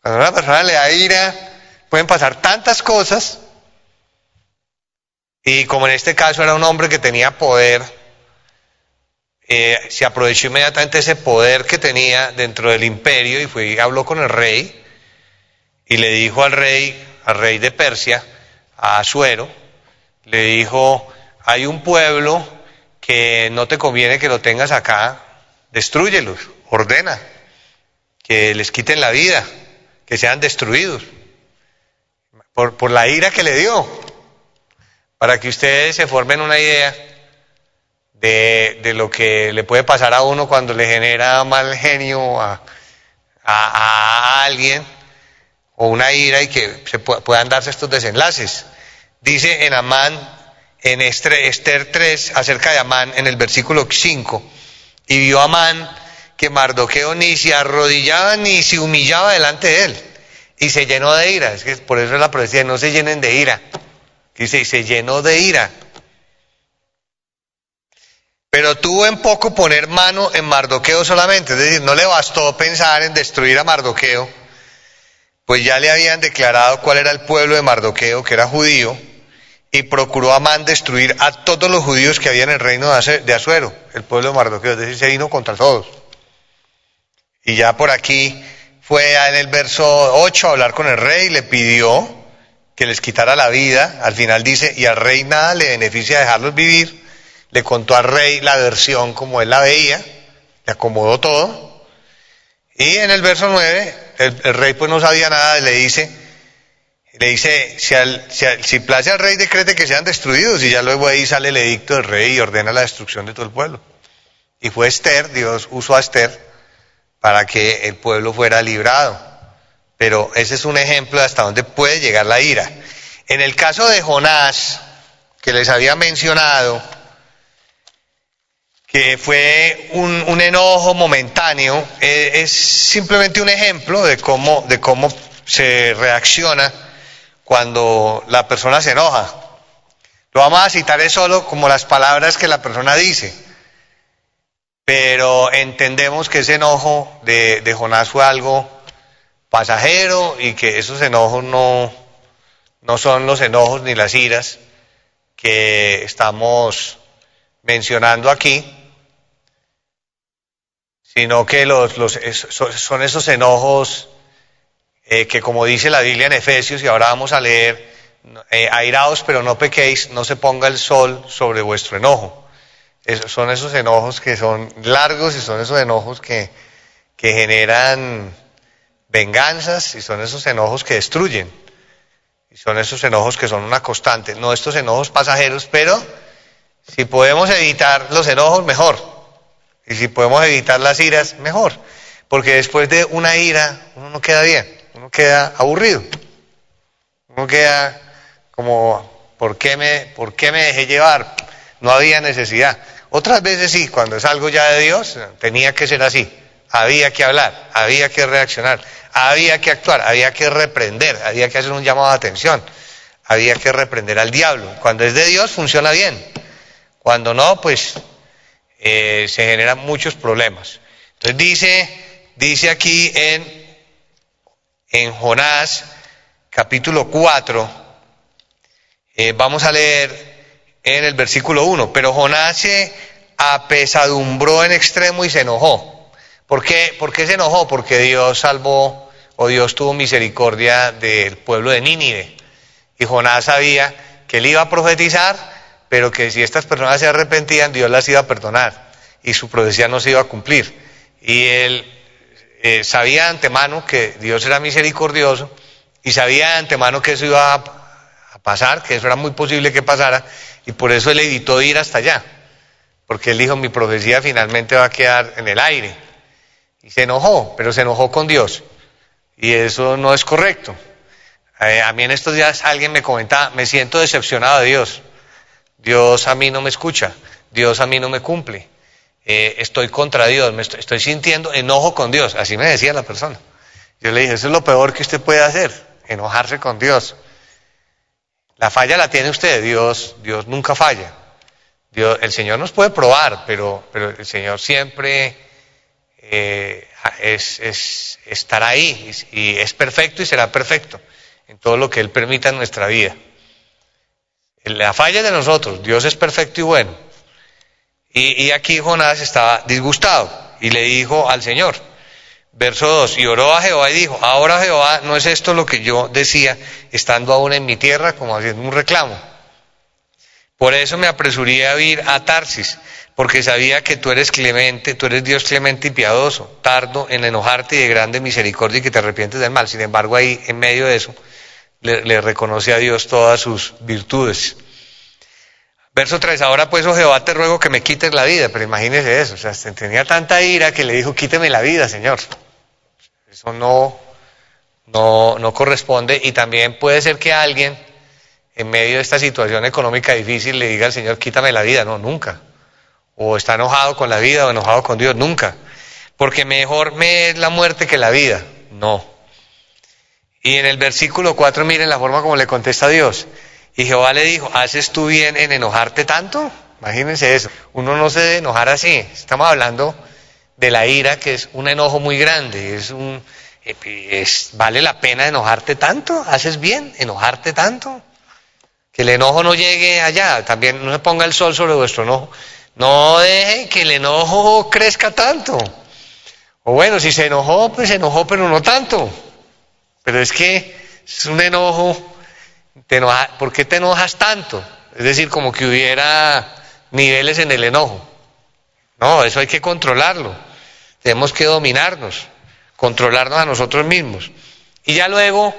S1: Cuando una persona le da ira, Pueden pasar tantas cosas. Y como en este caso era un hombre que tenía poder, eh, se aprovechó inmediatamente ese poder que tenía dentro del imperio y fue y habló con el rey y le dijo al rey, al rey de Persia, a Asuero, le dijo, hay un pueblo que no te conviene que lo tengas acá, destruyelos, ordena, que les quiten la vida, que sean destruidos por, la ira que le dio, para que ustedes se formen una idea de, de, lo que le puede pasar a uno cuando le genera mal genio a, a, alguien o una ira y que se puedan darse estos desenlaces. Dice en Amán, en Esther 3, acerca de Amán, en el versículo 5, y vio Amán que Mardoqueo ni se arrodillaba ni se humillaba delante de él y se llenó de ira. Es que por eso es la profecía, no se llenen de ira. Dice, y se llenó de ira. Pero tuvo en poco poner mano en Mardoqueo solamente, es decir, no le bastó pensar en destruir a Mardoqueo, pues ya le habían declarado cuál era el pueblo de Mardoqueo, que era judío, y procuró Amán destruir a todos los judíos que había en el reino de Azuero, el pueblo de Mardoqueo, es decir, se vino contra todos. Y ya por aquí fue en el verso 8 a hablar con el rey, le pidió que les quitara la vida, al final dice, y al rey nada le beneficia dejarlos vivir, le contó al rey la versión como él la veía, le acomodó todo, y en el verso 9, el, rey pues no sabía nada, le dice, le dice, si, al, si, si place al rey decrete que sean destruidos, y ya luego ahí sale el edicto del rey y ordena la destrucción de todo el pueblo. Y fue Esther, Dios usó a Esther, para que el pueblo fuera librado. Pero ese es un ejemplo de hasta dónde puede llegar la ira. En el caso de Jonás, que les había mencionado, que fue un, enojo momentáneo, eh, es simplemente un ejemplo de cómo, de cómo se reacciona cuando la persona se enoja. Lo vamos a citar es solo como las palabras que la persona dice pero entendemos que ese enojo de, Jonás fue algo pasajero y que esos enojos no, no son los enojos ni las iras que estamos
S2: mencionando aquí, sino que los, los, son esos enojos eh, que como dice la Biblia en Efesios, y ahora vamos a leer, eh, airaos pero no pequéis, no se ponga el sol sobre vuestro enojo. Son esos enojos que son largos y son esos enojos que, generan venganzas y son esos enojos que destruyen. Y son esos enojos que son una constante, no estos enojos pasajeros, pero si podemos evitar los enojos, mejor. Y si podemos evitar las iras, mejor. Porque después de una ira, uno no queda bien, uno queda aburrido. Uno queda como, ¿por qué me, por qué me dejé llevar? No había necesidad. Otras veces sí, cuando es algo ya de Dios, tenía que ser así. Había que hablar, había que reaccionar, había que actuar, había que reprender, había que hacer un llamado de atención, había que reprender al diablo. Cuando es de Dios funciona bien, cuando no, pues eh, se generan muchos problemas. Entonces dice, dice aquí en, en Jonás capítulo 4, eh, vamos a leer en el versículo 1, pero Jonás se apesadumbró en extremo y se enojó. ¿Por qué? ¿Por qué se enojó? Porque Dios salvó o Dios tuvo misericordia del pueblo de Nínive. Y Jonás sabía que él iba a profetizar, pero que si estas personas se arrepentían, Dios las iba a perdonar y su profecía no se iba a cumplir. Y él eh, sabía de antemano que Dios era misericordioso y sabía de antemano que eso iba a, pasar, que eso era muy posible que pasara, y por eso él evitó ir hasta allá, porque él dijo, mi profecía finalmente va a quedar en el aire. Y se enojó, pero se enojó con Dios. Y eso no es correcto. Eh, a mí en estos días alguien me comentaba, me siento decepcionado de Dios. Dios a mí no me escucha, Dios a mí no me cumple. Eh, estoy contra Dios, me estoy, sintiendo enojo con Dios. Así me decía la persona. Yo le dije, eso es lo peor que usted puede hacer, enojarse con Dios. La falla la tiene usted, Dios, Dios nunca falla. Dios, el Señor nos puede probar, pero, pero el Señor siempre eh, es, es, estará ahí y, es perfecto y será perfecto en todo lo que Él permita en nuestra vida. La falla de nosotros, Dios es perfecto y bueno. Y, y aquí Jonás estaba disgustado y le dijo al Señor, verso 2, y oró a Jehová y dijo, ahora Jehová, ¿no es esto lo que yo decía estando aún en mi tierra como haciendo un reclamo? Por eso me apresuré a ir a Tarsis porque sabía que tú eres clemente, tú eres Dios clemente y piadoso, tardo en enojarte y de grande misericordia y que te arrepientes del mal. Sin embargo, ahí en medio de eso le, reconoce a Dios todas sus virtudes. Verso 3, ahora pues, oh Jehová, te ruego que me quites la vida, pero imagínese eso, o sea, tenía tanta ira que le dijo, quíteme la vida, Señor. Eso no, no, no corresponde y también puede ser que alguien en medio de esta situación económica difícil le diga al Señor, quítame la vida, no, nunca o está enojado con la vida o enojado con Dios, nunca. Porque mejor me es la muerte que la vida, no. Y en el versículo 4 miren la forma como le contesta Dios. Y Jehová le dijo, ¿haces tú bien en enojarte tanto? Imagínense eso. Uno no se debe enojar así. Estamos hablando de la ira, que es un enojo muy grande. Es un, es, ¿Vale la pena enojarte tanto? ¿Haces bien enojarte tanto? Que el enojo no llegue allá. También no se ponga el sol sobre vuestro enojo. No deje que el enojo crezca tanto. O bueno, si se enojó, pues se enojó, pero no tanto. Pero es que es un enojo. ¿Por qué te enojas tanto? Es decir, como que hubiera niveles en el enojo. No, eso hay que controlarlo. Tenemos que dominarnos, controlarnos a nosotros mismos. Y ya luego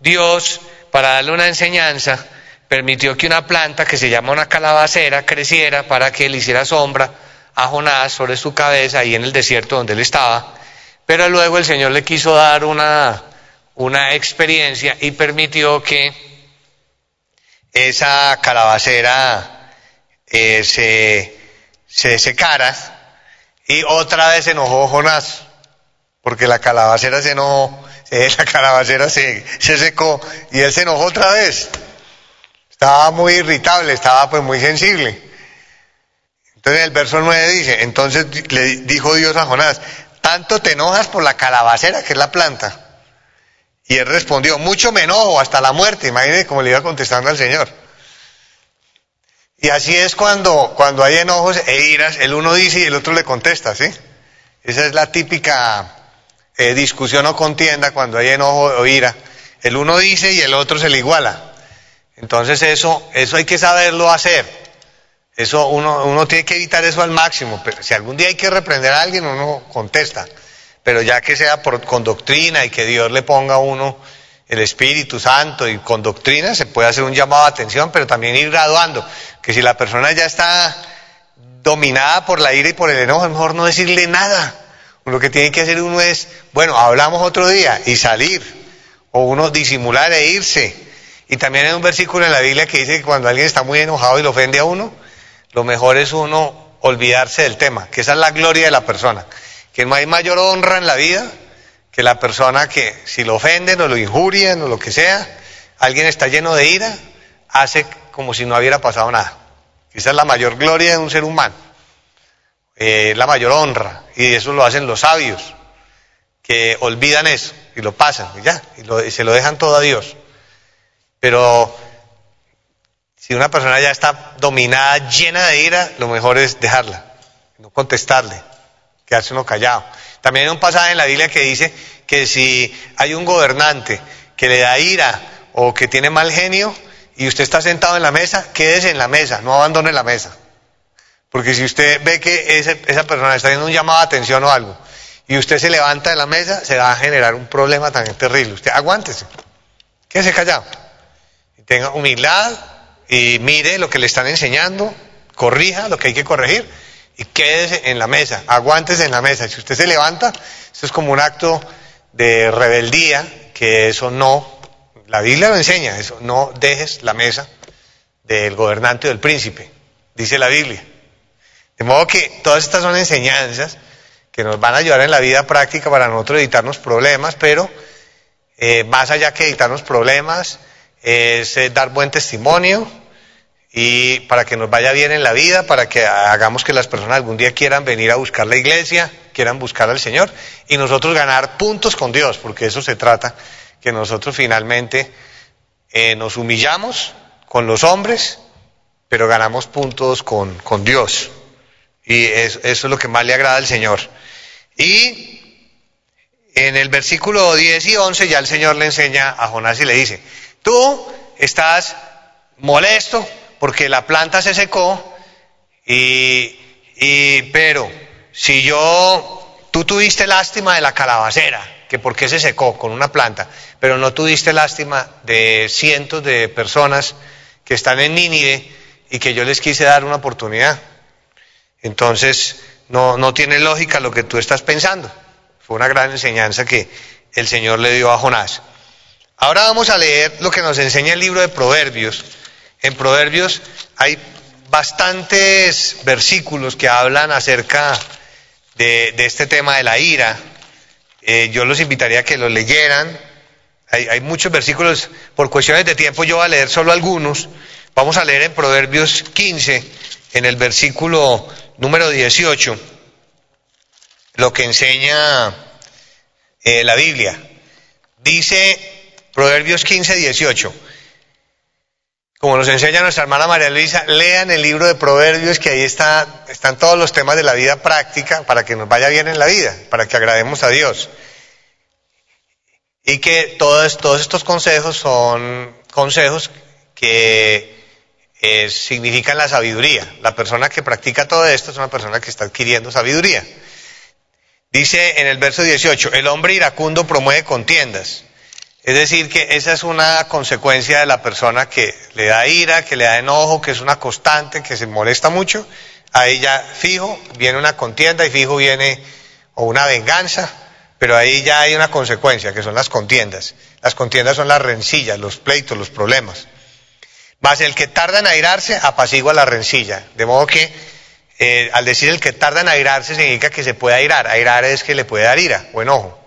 S2: Dios, para darle una enseñanza, permitió que una planta que se llama una calabacera creciera para que le hiciera sombra a Jonás sobre su cabeza ahí en el desierto donde él estaba. Pero luego el Señor le quiso dar una, una experiencia y permitió que esa calabacera eh, se, se secara y otra vez se enojó Jonás, porque la calabacera se enojó, la calabacera se, se secó y él se enojó otra vez. Estaba muy irritable, estaba pues muy sensible. Entonces el verso 9 dice, entonces le dijo Dios a Jonás, tanto te enojas por la calabacera que es la planta. Y él respondió, mucho me enojo hasta la muerte. Imagínese cómo le iba contestando al Señor.
S1: Y así es cuando, cuando hay enojos e iras, el uno dice y el otro le contesta, ¿sí? Esa es la típica eh, discusión o contienda cuando hay enojo o ira. El uno dice y el otro se le iguala. Entonces eso, eso hay que saberlo hacer. Eso uno, uno tiene que evitar eso al máximo. Pero si algún día hay que reprender a alguien, uno contesta. Pero ya que sea por, con doctrina y que Dios le ponga a uno el Espíritu Santo y con doctrina se puede hacer un llamado de atención, pero también ir graduando. Que si la persona ya está dominada por la ira y por el enojo, es mejor no decirle nada. Lo que tiene que hacer uno es, bueno, hablamos otro día y salir. O uno disimular e irse. Y también hay un versículo en la Biblia que dice que cuando alguien está muy enojado y lo ofende a uno, lo mejor es uno olvidarse del tema, que esa es la gloria de la persona. Que no hay mayor honra en la vida que la persona que si lo ofenden o lo injurian o lo que sea, alguien está lleno de ira, hace como si no hubiera pasado nada. Esa es la mayor gloria de un ser humano, eh, la mayor honra, y eso lo hacen los sabios, que olvidan eso y lo pasan y ya, y, y se lo dejan todo a Dios. Pero si una persona ya está dominada, llena de ira, lo mejor es dejarla, no contestarle, quedarse uno callado. También hay un pasaje en la Biblia que dice que si hay un gobernante que le da ira o que tiene mal genio y usted está sentado en la mesa, quédese en la mesa, no abandone la mesa. Porque si usted ve que esa persona está haciendo un llamado de atención o algo y usted se levanta de la mesa, se va a generar un problema tan terrible. Usted aguántese, quédese callado. Tenga humildad y mire lo que le están enseñando, corrija lo que hay que corregir y quédese en la mesa, aguántese en la mesa. Si usted se levanta, eso es como un acto de rebeldía, que eso no, la Biblia lo enseña, eso, no dejes la mesa del gobernante o del príncipe, dice la Biblia. De modo que todas estas son enseñanzas que nos van a ayudar en la vida práctica para nosotros evitarnos problemas, pero eh, más allá que evitarnos problemas, es eh, dar buen testimonio, y para que nos vaya bien en la vida, para que hagamos que las personas algún día quieran venir a buscar la iglesia, quieran buscar al Señor y nosotros ganar puntos con Dios, porque eso se trata, que nosotros finalmente eh, nos humillamos con los hombres, pero ganamos puntos con, con Dios. Y eso, eso es lo que más le agrada al Señor. Y en el versículo 10 y 11 ya el Señor le enseña a Jonás y le dice, tú estás molesto, porque la planta se secó y, pero si yo, tú tuviste lástima de la calabacera, que por qué se secó con una planta, pero no tuviste lástima de cientos de personas que están en Nínive y que yo les quise dar una oportunidad. Entonces, no, no tiene lógica lo que tú estás pensando. Fue una gran enseñanza que el Señor le dio a Jonás. Ahora vamos a leer lo que nos enseña el libro de Proverbios en Proverbios hay bastantes versículos que hablan acerca de, este tema de la ira. Eh, yo los invitaría a que los leyeran. Hay, muchos versículos, por cuestiones de tiempo yo voy a leer solo algunos. Vamos a leer en Proverbios 15, en el versículo número 18, lo que enseña eh, la Biblia. Dice Proverbios 15, 18. Como nos enseña nuestra hermana María Luisa, lean el libro de Proverbios, que ahí está, están todos los temas de la vida práctica para que nos vaya bien en la vida, para que agrademos a Dios. Y que todos, todos estos consejos son consejos que eh, significan la sabiduría. La persona que practica todo esto es una persona que está adquiriendo sabiduría. Dice en el verso 18, el hombre iracundo promueve contiendas es decir, que esa es una consecuencia de la persona que le da ira, que le da enojo, que es una constante, que se molesta mucho. Ahí ya fijo viene una contienda y fijo viene o una venganza, pero ahí ya hay una consecuencia, que son las contiendas. Las contiendas son las rencillas, los pleitos, los problemas. Más el que tarda en airarse, apacigua la rencilla. De modo que eh, al decir el que tarda en airarse significa que se puede airar. Airar es que le puede dar ira o enojo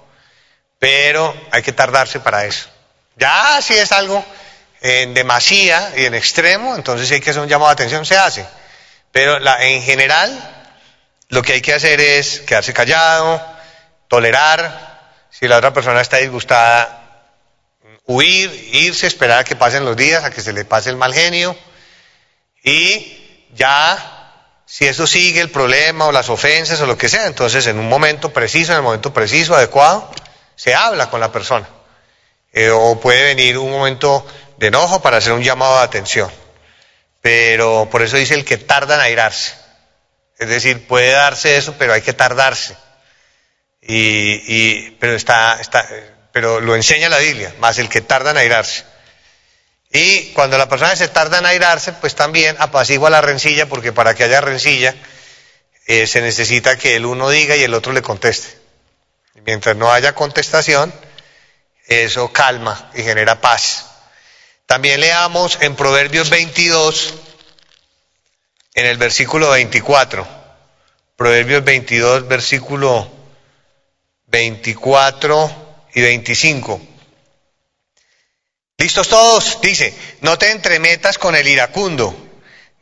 S1: pero hay que tardarse para eso. Ya si es algo en demasía y en extremo, entonces si hay que hacer un llamado de atención, se hace. Pero en general, lo que hay que hacer es quedarse callado, tolerar, si la otra persona está disgustada, huir, irse, esperar a que pasen los días, a que se le pase el mal genio y
S2: ya, si eso sigue el problema o las ofensas o lo que sea, entonces en un momento preciso, en el momento preciso, adecuado, se habla con la persona. Eh, o puede venir un momento de enojo para hacer un llamado de atención. Pero por eso dice el que tarda en airarse. Es decir, puede darse eso, pero hay que tardarse. Y, pero, está, está, pero lo enseña la Biblia, más el que tarda en airarse. Y cuando la persona se tarda en airarse, pues también apacigua la rencilla, porque para que haya rencilla eh, se necesita que el uno diga y el otro le conteste. Mientras no haya contestación, eso calma y genera paz. También leamos en Proverbios 22, en el versículo 24. Proverbios 22, versículo 24 y 25. ¿Listos todos? Dice, no te entremetas con el iracundo,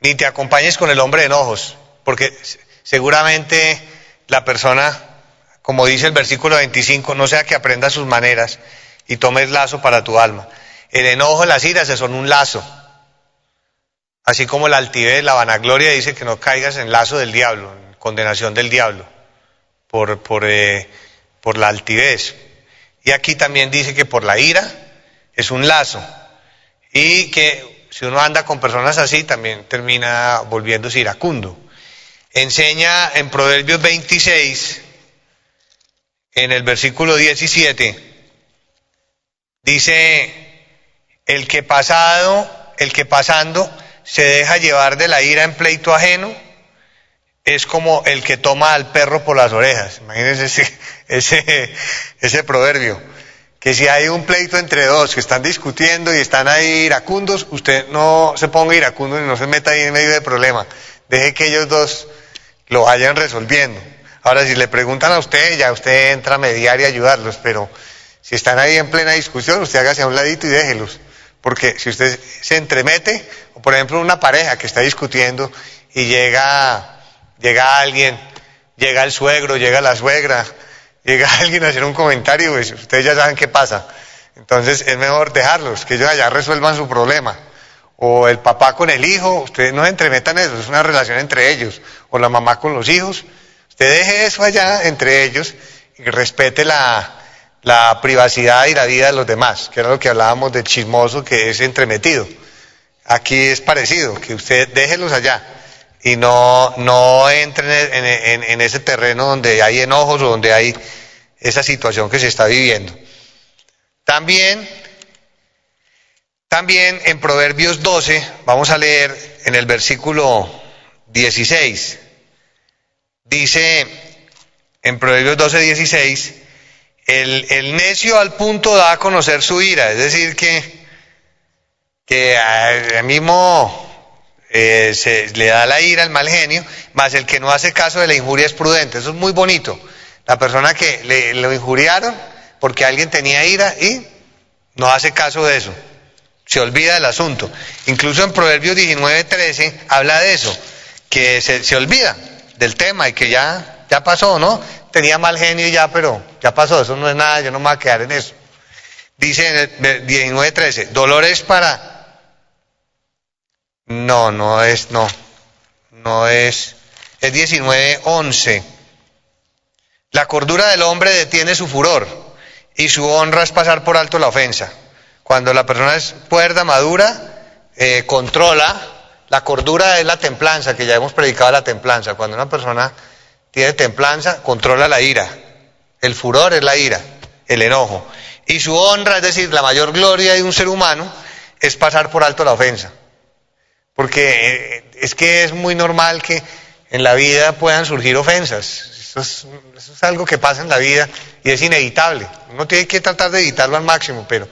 S2: ni te acompañes con el hombre de enojos, porque seguramente la persona, como dice el versículo 25, no sea que aprenda sus maneras y tomes lazo para tu alma. El enojo, las iras son un lazo. Así como la altivez, la vanagloria dice que no caigas en lazo del diablo, en condenación del diablo, por, por, eh, por la altivez. Y aquí también dice que por la ira es un lazo. Y que si uno anda con personas así, también termina volviéndose iracundo. Enseña en Proverbios 26, en el versículo 17, dice, el que pasado, el que pasando se deja llevar de la ira en pleito ajeno, es como el que toma al perro por las orejas. Imagínense ese, ese, ese proverbio que si hay un pleito entre dos que están discutiendo y están ahí iracundos, usted no se ponga iracundo y no se meta ahí en medio del problema. Deje que ellos dos lo vayan resolviendo. Ahora, si le preguntan a usted, ya usted entra a mediar y ayudarlos, pero si están ahí en plena discusión, usted hágase a un ladito y déjelos. Porque si usted se entremete, o por ejemplo una pareja que está discutiendo y llega, llega alguien, llega el suegro, llega la suegra, llega alguien a hacer un comentario, pues ustedes ya saben qué pasa. Entonces es mejor dejarlos, que ellos allá resuelvan su problema. O el papá con el hijo, ustedes no se entremetan eso, es una relación entre ellos. O la mamá con los hijos. Usted deje eso allá entre ellos y respete la, la privacidad y la vida de los demás, que era lo que hablábamos del chismoso que es entremetido. Aquí es parecido, que usted déjelos allá y no, no entren en, ese terreno donde hay enojos o donde hay esa situación que se está viviendo. También, también en Proverbios 12, vamos a leer en el versículo 16, dice en Proverbios 12, 16, el, necio al punto da a conocer su ira, es decir, que, que al mismo eh, se le da la ira al mal genio, más el que no hace caso de la injuria es prudente. Eso es muy bonito. La persona que le, lo injuriaron porque alguien tenía ira y no hace caso de eso. Se olvida del asunto. Incluso en Proverbios 19, 13 habla de eso, que se, se olvida del tema y que ya, ya pasó, ¿no? Tenía mal genio y ya, pero ya pasó, eso no es nada, yo no me voy a quedar en eso. Dice en el 19, 13, dolores para no, no es, no. No es. Es 19.11. La cordura del hombre detiene su furor y su honra es pasar por alto la ofensa. Cuando la persona es cuerda, madura, eh, controla. La cordura es la templanza, que ya hemos predicado la templanza. Cuando una persona tiene templanza, controla la ira. El furor es la ira, el enojo. Y su honra, es decir, la mayor gloria de un ser humano, es pasar por alto la ofensa. Porque eh, es que es muy normal que en la vida puedan surgir ofensas. Eso es, algo que pasa en la vida y es inevitable. Uno tiene que tratar de evitarlo al máximo, pero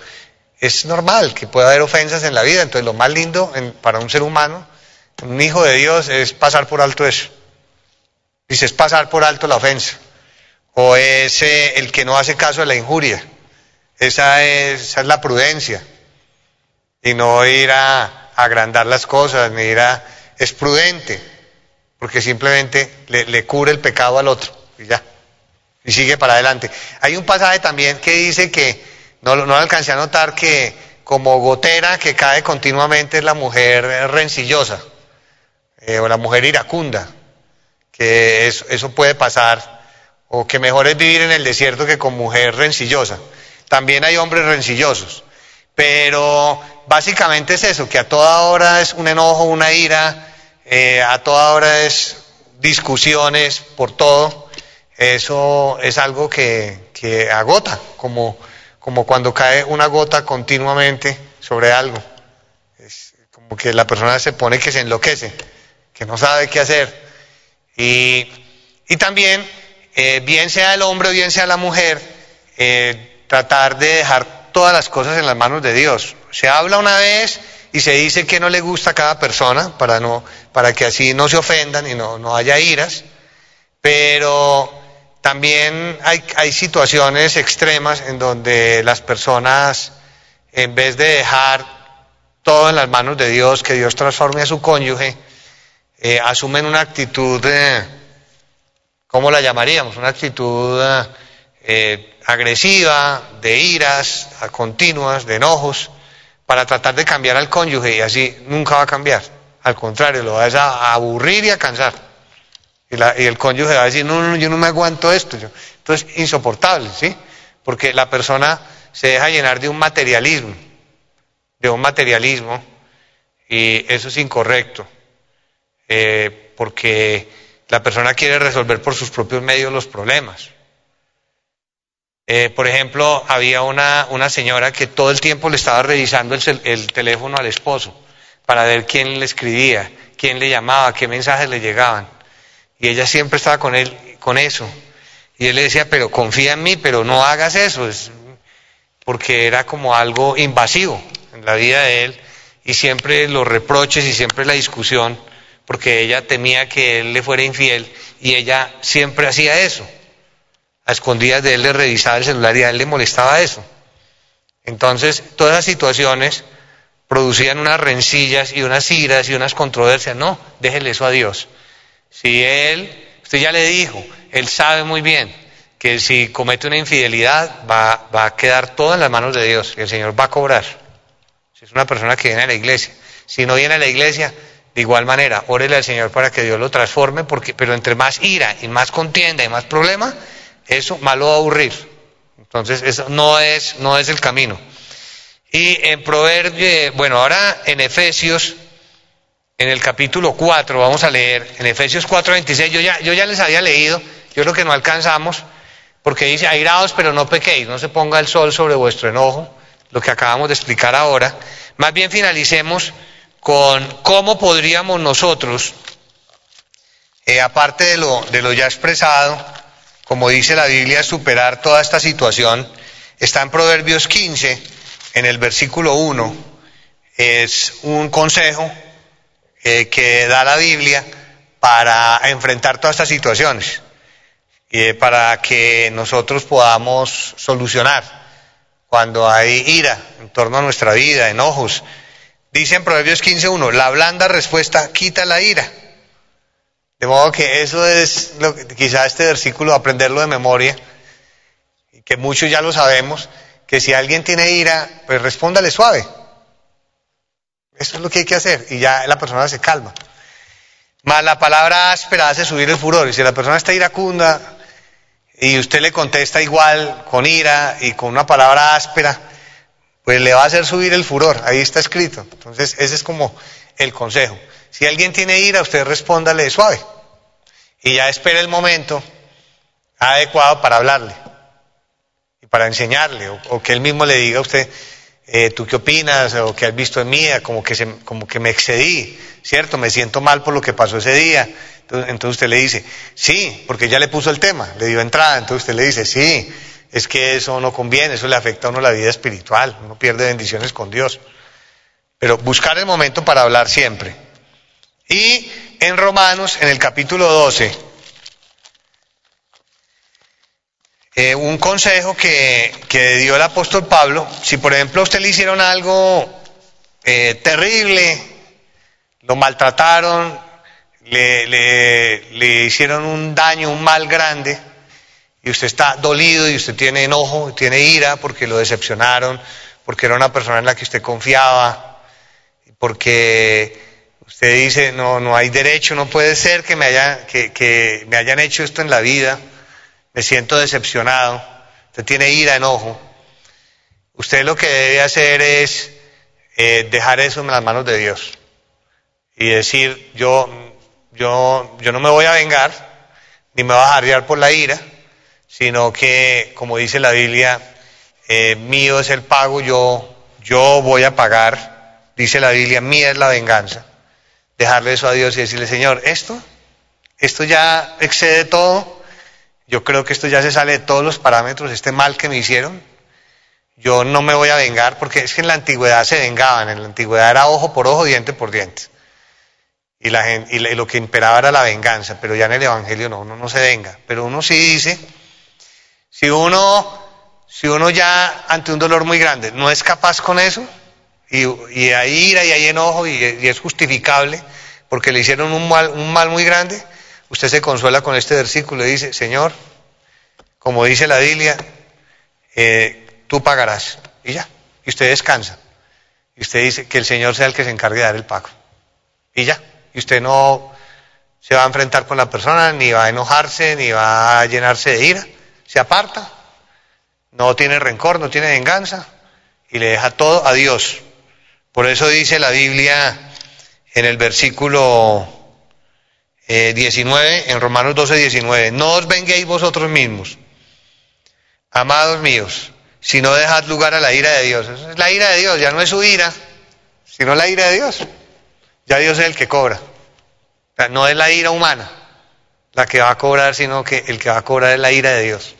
S2: es normal que pueda haber ofensas en la vida. Entonces lo más lindo para un ser humano, un hijo de Dios, es pasar por alto eso. Dice, es pasar por alto la ofensa. O es el que no hace caso de la injuria. Esa es, esa es la prudencia. Y no ir a, agrandar las cosas, ni dirá, es prudente, porque simplemente le, cubre el pecado al otro, y ya, y sigue para adelante. Hay un pasaje también que dice que, no, no alcancé a notar que como gotera que cae continuamente es la mujer rencillosa.
S1: Eh, o la mujer iracunda, que eso, puede pasar, o que mejor es vivir en el desierto que con mujer rencillosa. También hay hombres rencillosos, pero básicamente es eso, que a toda hora es un enojo, una ira, eh, a toda hora es discusiones por todo. Eso es algo que, que agota, como, como cuando cae una gota continuamente sobre algo. Es como que la persona se pone que se enloquece, que no sabe qué hacer. Y, y también, eh, bien sea el hombre o bien sea la mujer, eh, tratar de dejar todas las cosas en las manos de Dios. Se habla una vez y se dice que no le gusta a cada persona para, no, para que así no se ofendan y no, no haya iras, pero también hay, hay situaciones extremas en donde las personas, en vez de dejar todo en las manos de Dios, que Dios transforme a su cónyuge, eh, asumen una actitud, eh, ¿cómo la llamaríamos? Una actitud eh, agresiva, de iras continuas, de enojos, para tratar de cambiar al cónyuge y así nunca va a cambiar. Al contrario, lo vas a aburrir y a cansar. Y, la, y el cónyuge va a decir, no, no, yo no me aguanto esto. Yo, entonces, insoportable, ¿sí? Porque la persona se deja llenar de un materialismo, de un materialismo, y eso es incorrecto, eh, porque la persona quiere resolver por sus propios medios los problemas. Eh, por ejemplo, había una, señora que todo el tiempo le estaba revisando el, el, teléfono al esposo para ver quién le escribía, quién le llamaba, qué mensajes le llegaban. Y ella siempre estaba con él, con eso. Y él le decía, pero confía en mí, pero no hagas eso, es porque era como algo invasivo en la vida de él. Y siempre los reproches y siempre la discusión, porque ella temía que él le fuera infiel y ella siempre hacía eso a escondidas de él le revisaba el celular y a él le molestaba eso. Entonces, todas esas situaciones producían unas rencillas y unas iras y unas controversias. No, déjele eso a Dios. Si él, usted ya le dijo, él sabe muy bien que si comete una infidelidad va, va a quedar todo en las manos de Dios y el Señor va a cobrar. Si es una persona que viene a la iglesia. Si no viene a la iglesia, de igual manera, órele al Señor para que Dios lo transforme, porque, pero entre más ira y más contienda y más problema, eso malo va a aburrir. Entonces, eso no es, no es el camino. Y en Proverbios, bueno, ahora en Efesios, en el capítulo 4, vamos a leer, en Efesios 4, 26, yo ya, yo ya les había leído, yo creo que no alcanzamos, porque dice, airados pero no pequéis, no se ponga el sol sobre vuestro enojo, lo que acabamos de explicar ahora. Más bien finalicemos con cómo podríamos nosotros, eh, aparte de lo, de lo ya expresado, como dice la Biblia, superar toda esta situación, está en Proverbios 15, en el versículo 1. Es un consejo eh, que da la Biblia para enfrentar todas estas situaciones, y para que nosotros podamos solucionar cuando hay ira en torno a nuestra vida, enojos. Dice en Proverbios 15.1, la blanda respuesta quita la ira de modo que eso es lo que, quizá este versículo, aprenderlo de memoria, que muchos ya lo sabemos, que si alguien tiene ira, pues respóndale suave. Eso es lo que hay que hacer y ya la persona se calma. Más la palabra áspera hace subir el furor. Y si la persona está iracunda y usted le contesta igual, con ira y con una palabra áspera, pues le va a hacer subir el furor. Ahí está escrito. Entonces, ese es como el consejo. Si alguien tiene ira, usted respóndale suave y ya espera el momento adecuado para hablarle y para enseñarle, o, que él mismo le diga a usted, eh, ¿tú qué opinas? o qué has visto en mí, como que, se, como que me excedí, ¿cierto? Me siento mal por lo que pasó ese día. Entonces, entonces usted le dice, sí, porque ya le puso el tema, le dio entrada, entonces usted le dice, sí, es que eso no conviene, eso le afecta a uno la vida espiritual, uno pierde bendiciones con Dios. Pero buscar el momento para hablar siempre. Y en Romanos, en el capítulo 12, eh, un consejo que, que, dio el apóstol Pablo, si por ejemplo a usted le hicieron algo eh, terrible, lo maltrataron, le, le, le, hicieron un daño, un mal grande, y usted está dolido y usted tiene enojo, tiene ira porque lo decepcionaron, porque era una persona en la que usted confiaba, porque
S2: Usted dice, no, no hay derecho, no puede ser que me, que, me hayan hecho esto en la vida, me siento decepcionado, usted tiene ira, enojo. Usted lo que debe hacer es eh, dejar eso en las manos de Dios y decir, yo, yo, yo no me voy a vengar, ni me voy a jarrear por la ira, sino que, como dice la Biblia, eh, mío es el pago, yo, yo voy a pagar, dice la Biblia, mía es la venganza dejarle eso a Dios y decirle, Señor, esto, esto ya excede todo, yo creo que esto ya se sale de todos los parámetros, este mal que me hicieron, yo no me voy a vengar, porque es que en la antigüedad se vengaban, en la antigüedad era ojo por ojo, diente por diente. Y, la gente, y lo que imperaba era la venganza, pero ya en el Evangelio no, uno no se venga. Pero uno sí dice, si uno, si uno ya ante un dolor muy grande no es capaz con eso, y, hay ira y hay enojo y, es justificable porque le hicieron un mal, un mal muy grande, usted se consuela con este versículo y dice, Señor, como dice la Biblia, eh, tú pagarás. Y ya, y usted descansa. Y usted dice que el Señor sea el que se encargue de dar el pago. Y ya, y usted no se va a enfrentar con la persona, ni va a enojarse, ni va a llenarse de ira. Se aparta, no tiene rencor, no tiene venganza, y le deja todo a Dios. Por eso dice la Biblia en el versículo 19, eh, en Romanos 12, 19, no os venguéis vosotros mismos, amados míos, si no dejad lugar a la ira de Dios. es la ira de Dios, ya no es su ira, sino la ira de Dios. Ya Dios es el que cobra. no es la ira humana la que va a cobrar, sino que el que va a cobrar es la ira de Dios.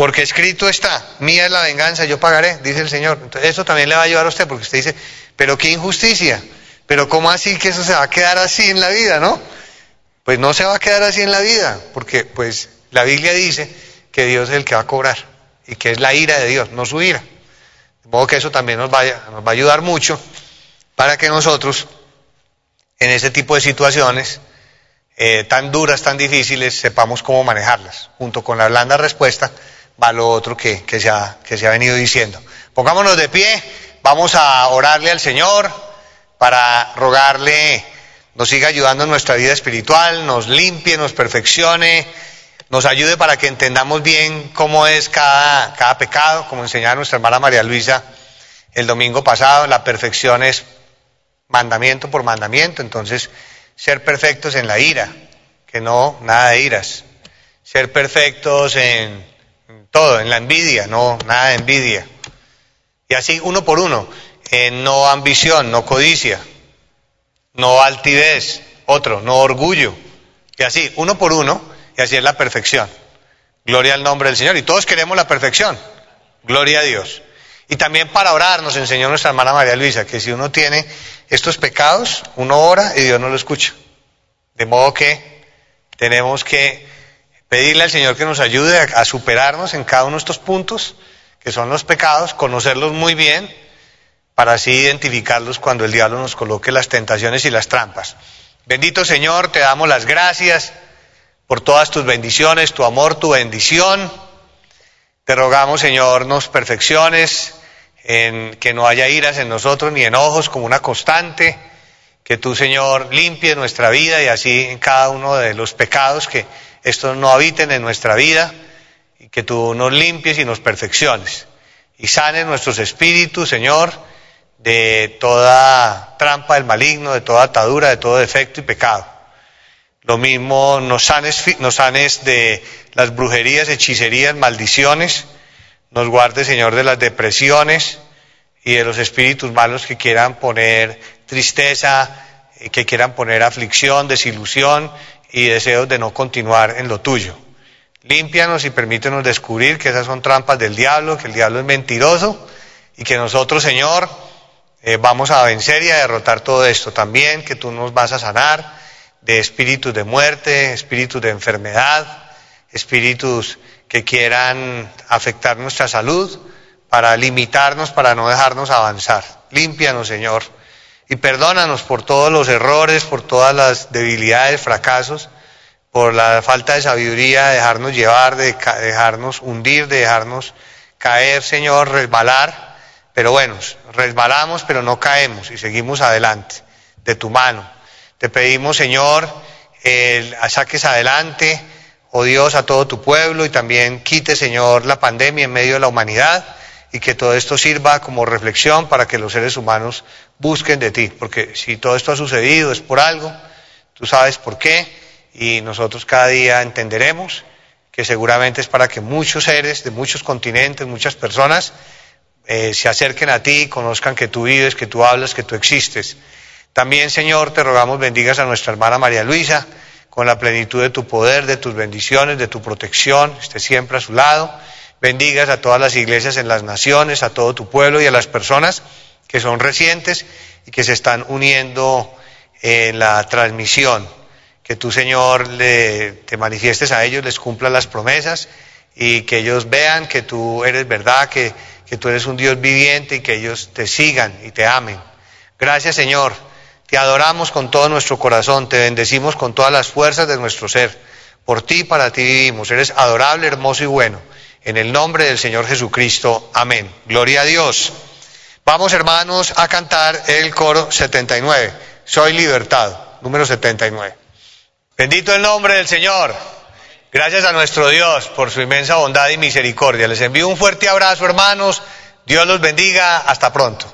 S2: Porque escrito está, mía es la venganza, yo pagaré, dice el Señor. Entonces, eso también le va a ayudar a usted, porque usted dice, pero qué injusticia, pero ¿cómo así que eso se va a quedar así en la vida, no? Pues no se va a quedar así en la vida, porque pues la Biblia dice que Dios es el que va a cobrar, y que es la ira de Dios, no su ira. De modo que eso también nos, vaya, nos va a ayudar mucho para que nosotros, en ese tipo de situaciones, eh, tan duras, tan difíciles, sepamos cómo manejarlas, junto con la blanda respuesta va lo otro que, que, se ha, que se ha venido diciendo. Pongámonos de pie, vamos a orarle al Señor para rogarle nos siga ayudando en nuestra vida espiritual, nos limpie, nos perfeccione, nos ayude para que entendamos bien cómo es cada, cada pecado, como enseñaba nuestra hermana María Luisa el domingo pasado, la perfección es mandamiento por mandamiento, entonces ser perfectos en la ira, que no nada de iras, ser perfectos en todo, en la envidia, no, nada de envidia. Y así uno por uno, en no ambición, no codicia, no altivez, otro, no orgullo. Y así, uno por uno, y así es la perfección. Gloria al nombre del Señor. Y todos queremos la perfección. Gloria a Dios. Y también para orar nos enseñó nuestra hermana María Luisa que si uno tiene estos pecados, uno ora y Dios no lo escucha. De modo que tenemos que pedirle al Señor que nos ayude a, superarnos en cada uno de estos puntos, que son los pecados, conocerlos muy bien, para así identificarlos cuando el diablo nos coloque las tentaciones y las trampas. Bendito Señor, te damos las gracias por todas tus bendiciones, tu amor, tu bendición. Te rogamos, Señor, nos perfecciones, en que no haya iras en nosotros ni enojos como una constante, que tú, Señor, limpies nuestra vida y así en cada uno de los pecados que estos no habiten en nuestra vida y que tú nos limpies y nos perfecciones y sanes nuestros espíritus, Señor, de toda trampa del maligno, de toda atadura, de todo defecto y pecado. Lo mismo nos sanes, nos sanes de las brujerías, hechicerías, maldiciones, nos guarde, Señor, de las depresiones y de los espíritus malos que quieran poner tristeza, que quieran poner aflicción, desilusión y deseos de no continuar en lo tuyo. Límpianos y permítenos descubrir que esas son trampas del diablo, que el diablo es mentiroso y que nosotros, Señor, eh, vamos a vencer y a derrotar todo esto. También que tú nos vas a sanar de espíritus de muerte, espíritus de enfermedad, espíritus que quieran afectar nuestra salud para limitarnos, para no dejarnos avanzar. Límpianos, Señor y perdónanos por todos los errores, por todas las debilidades, fracasos, por la falta de sabiduría, de dejarnos llevar, de dejarnos hundir, de dejarnos caer, Señor, resbalar. pero bueno, resbalamos, pero no caemos y seguimos adelante, de tu mano. Te pedimos, Señor, el, saques adelante, oh Dios, a todo tu pueblo y también quite, Señor, la pandemia en medio de la humanidad y que todo esto sirva como reflexión para que los seres humanos busquen de ti, porque si todo esto ha sucedido es por algo, tú sabes por qué y nosotros cada día entenderemos que seguramente es para que muchos seres de muchos continentes, muchas personas, eh, se acerquen a ti, conozcan que tú vives, que tú hablas, que tú existes. También, Señor, te rogamos bendigas a nuestra hermana María Luisa, con la plenitud de tu poder, de tus bendiciones, de tu protección, esté siempre a su lado. Bendigas a todas las iglesias en las naciones, a todo tu pueblo y a las personas que son recientes y que se están uniendo en la transmisión que tú, Señor, le, te manifiestes a ellos, les cumplas las promesas y que ellos vean que tú eres verdad, que, que tú eres un Dios viviente y que ellos te sigan y te amen. Gracias, Señor. Te adoramos con todo nuestro corazón, te bendecimos con todas las fuerzas de nuestro ser. Por ti, para ti vivimos. Eres adorable, hermoso y bueno. En el nombre del Señor Jesucristo. Amén. Gloria a Dios. Vamos, hermanos, a cantar el coro 79. Soy libertado. Número 79. Bendito el nombre del Señor. Gracias a nuestro Dios por su inmensa bondad y misericordia. Les envío un fuerte abrazo, hermanos. Dios los bendiga. Hasta pronto.